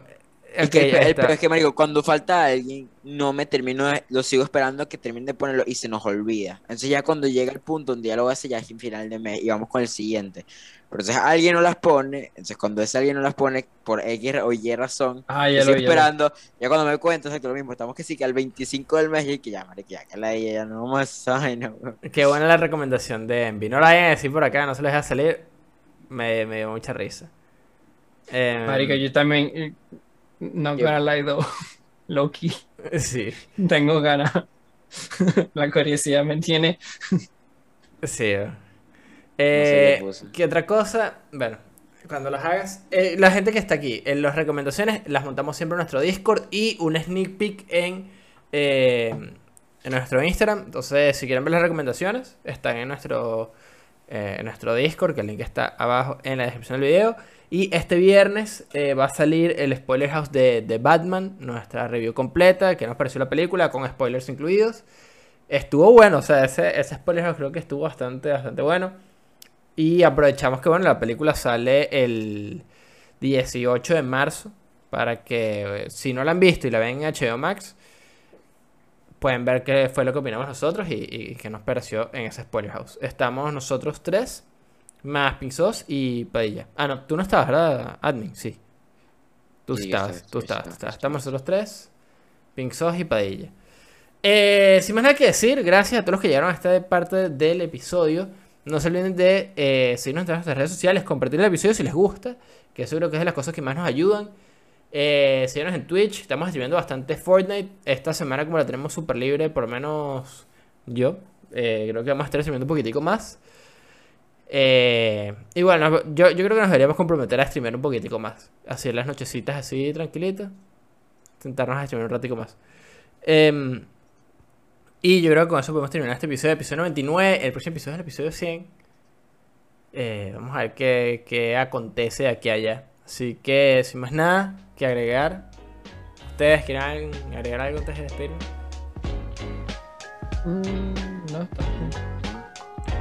Es Ok, que, el, ya el está. peor es que, marico, cuando falta alguien, no me termino, de- lo sigo esperando a que termine de ponerlo y se nos olvida. Entonces ya cuando llega el punto donde ya lo hace, ya es en final de mes y vamos con el siguiente. Pero entonces alguien no las pone, entonces cuando ese alguien no las pone, por X o Y razón, Ah, ya lo vi. esperando, ya cuando me cuenta, exacto lo mismo, estamos que sí, que al 25 del mes y que ya, marico, ya que la ya no vamos a esa vaina, weón. Qué buena la recomendación de Envy. No la vayan a decir por acá, no se les va a salir. Me, me dio mucha risa. Em, Marica, yo también. eh, No Yo- gonna lie though. Loki. Sí, Tengo ganas. La curiosidad me tiene. sí. No sé Eh, qué puse. ¿Qué otra cosa? Bueno, cuando las hagas. eh, la gente que está aquí, en las recomendaciones las montamos siempre en nuestro Discord y un sneak peek en, eh, en nuestro Instagram. Entonces, si quieren ver las recomendaciones, están en nuestro, eh, en nuestro Discord, que el link está abajo en la descripción del video. Y este viernes va a salir el Spoiler House de, de Batman, nuestra review completa, que nos pareció la película, con spoilers incluidos. Estuvo bueno, o sea, ese, ese Spoiler House creo que estuvo bastante, bastante bueno. Y aprovechamos que, bueno, la película sale el 18 de marzo, para que eh, si no la han visto y la ven en HBO Max, pueden ver qué fue lo que opinamos nosotros y, y qué nos pareció en ese Spoiler House. Estamos nosotros tres, más Pinzos y Padilla. Ah, no, tú no estabas, ¿verdad? Admin, sí. Tú Sí, estabas, tú estabas. Estamos nosotros tres, Pinzos y Padilla. Eh, sin más nada que decir, gracias a todos los que llegaron a esta parte del episodio. No se olviden de eh, seguirnos en nuestras redes sociales, compartir el episodio si les gusta, que eso creo que es de las cosas que más nos ayudan. Eh, síguenos en Twitch, estamos escribiendo bastante Fortnite. Esta semana, como la tenemos súper libre, por lo menos yo, eh, creo que vamos a estar streamando un poquitico más. Eh, y bueno, yo, yo creo que nos deberíamos comprometer a streamear un poquitico más. Así en las nochecitas, así tranquilitas. Intentarnos a streamear un ratico más. Em, y yo creo que con eso podemos terminar este episodio, episodio 99. El próximo episodio es el episodio 100. Eh, vamos a ver qué, qué acontece de aquí a allá. Así que, sin más nada que agregar. ¿Ustedes quieren agregar algo antes de despedirme? Mm, no, está bien.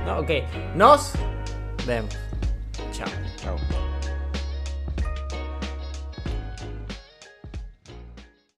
No, ok. Nos vemos. Chao. Chao.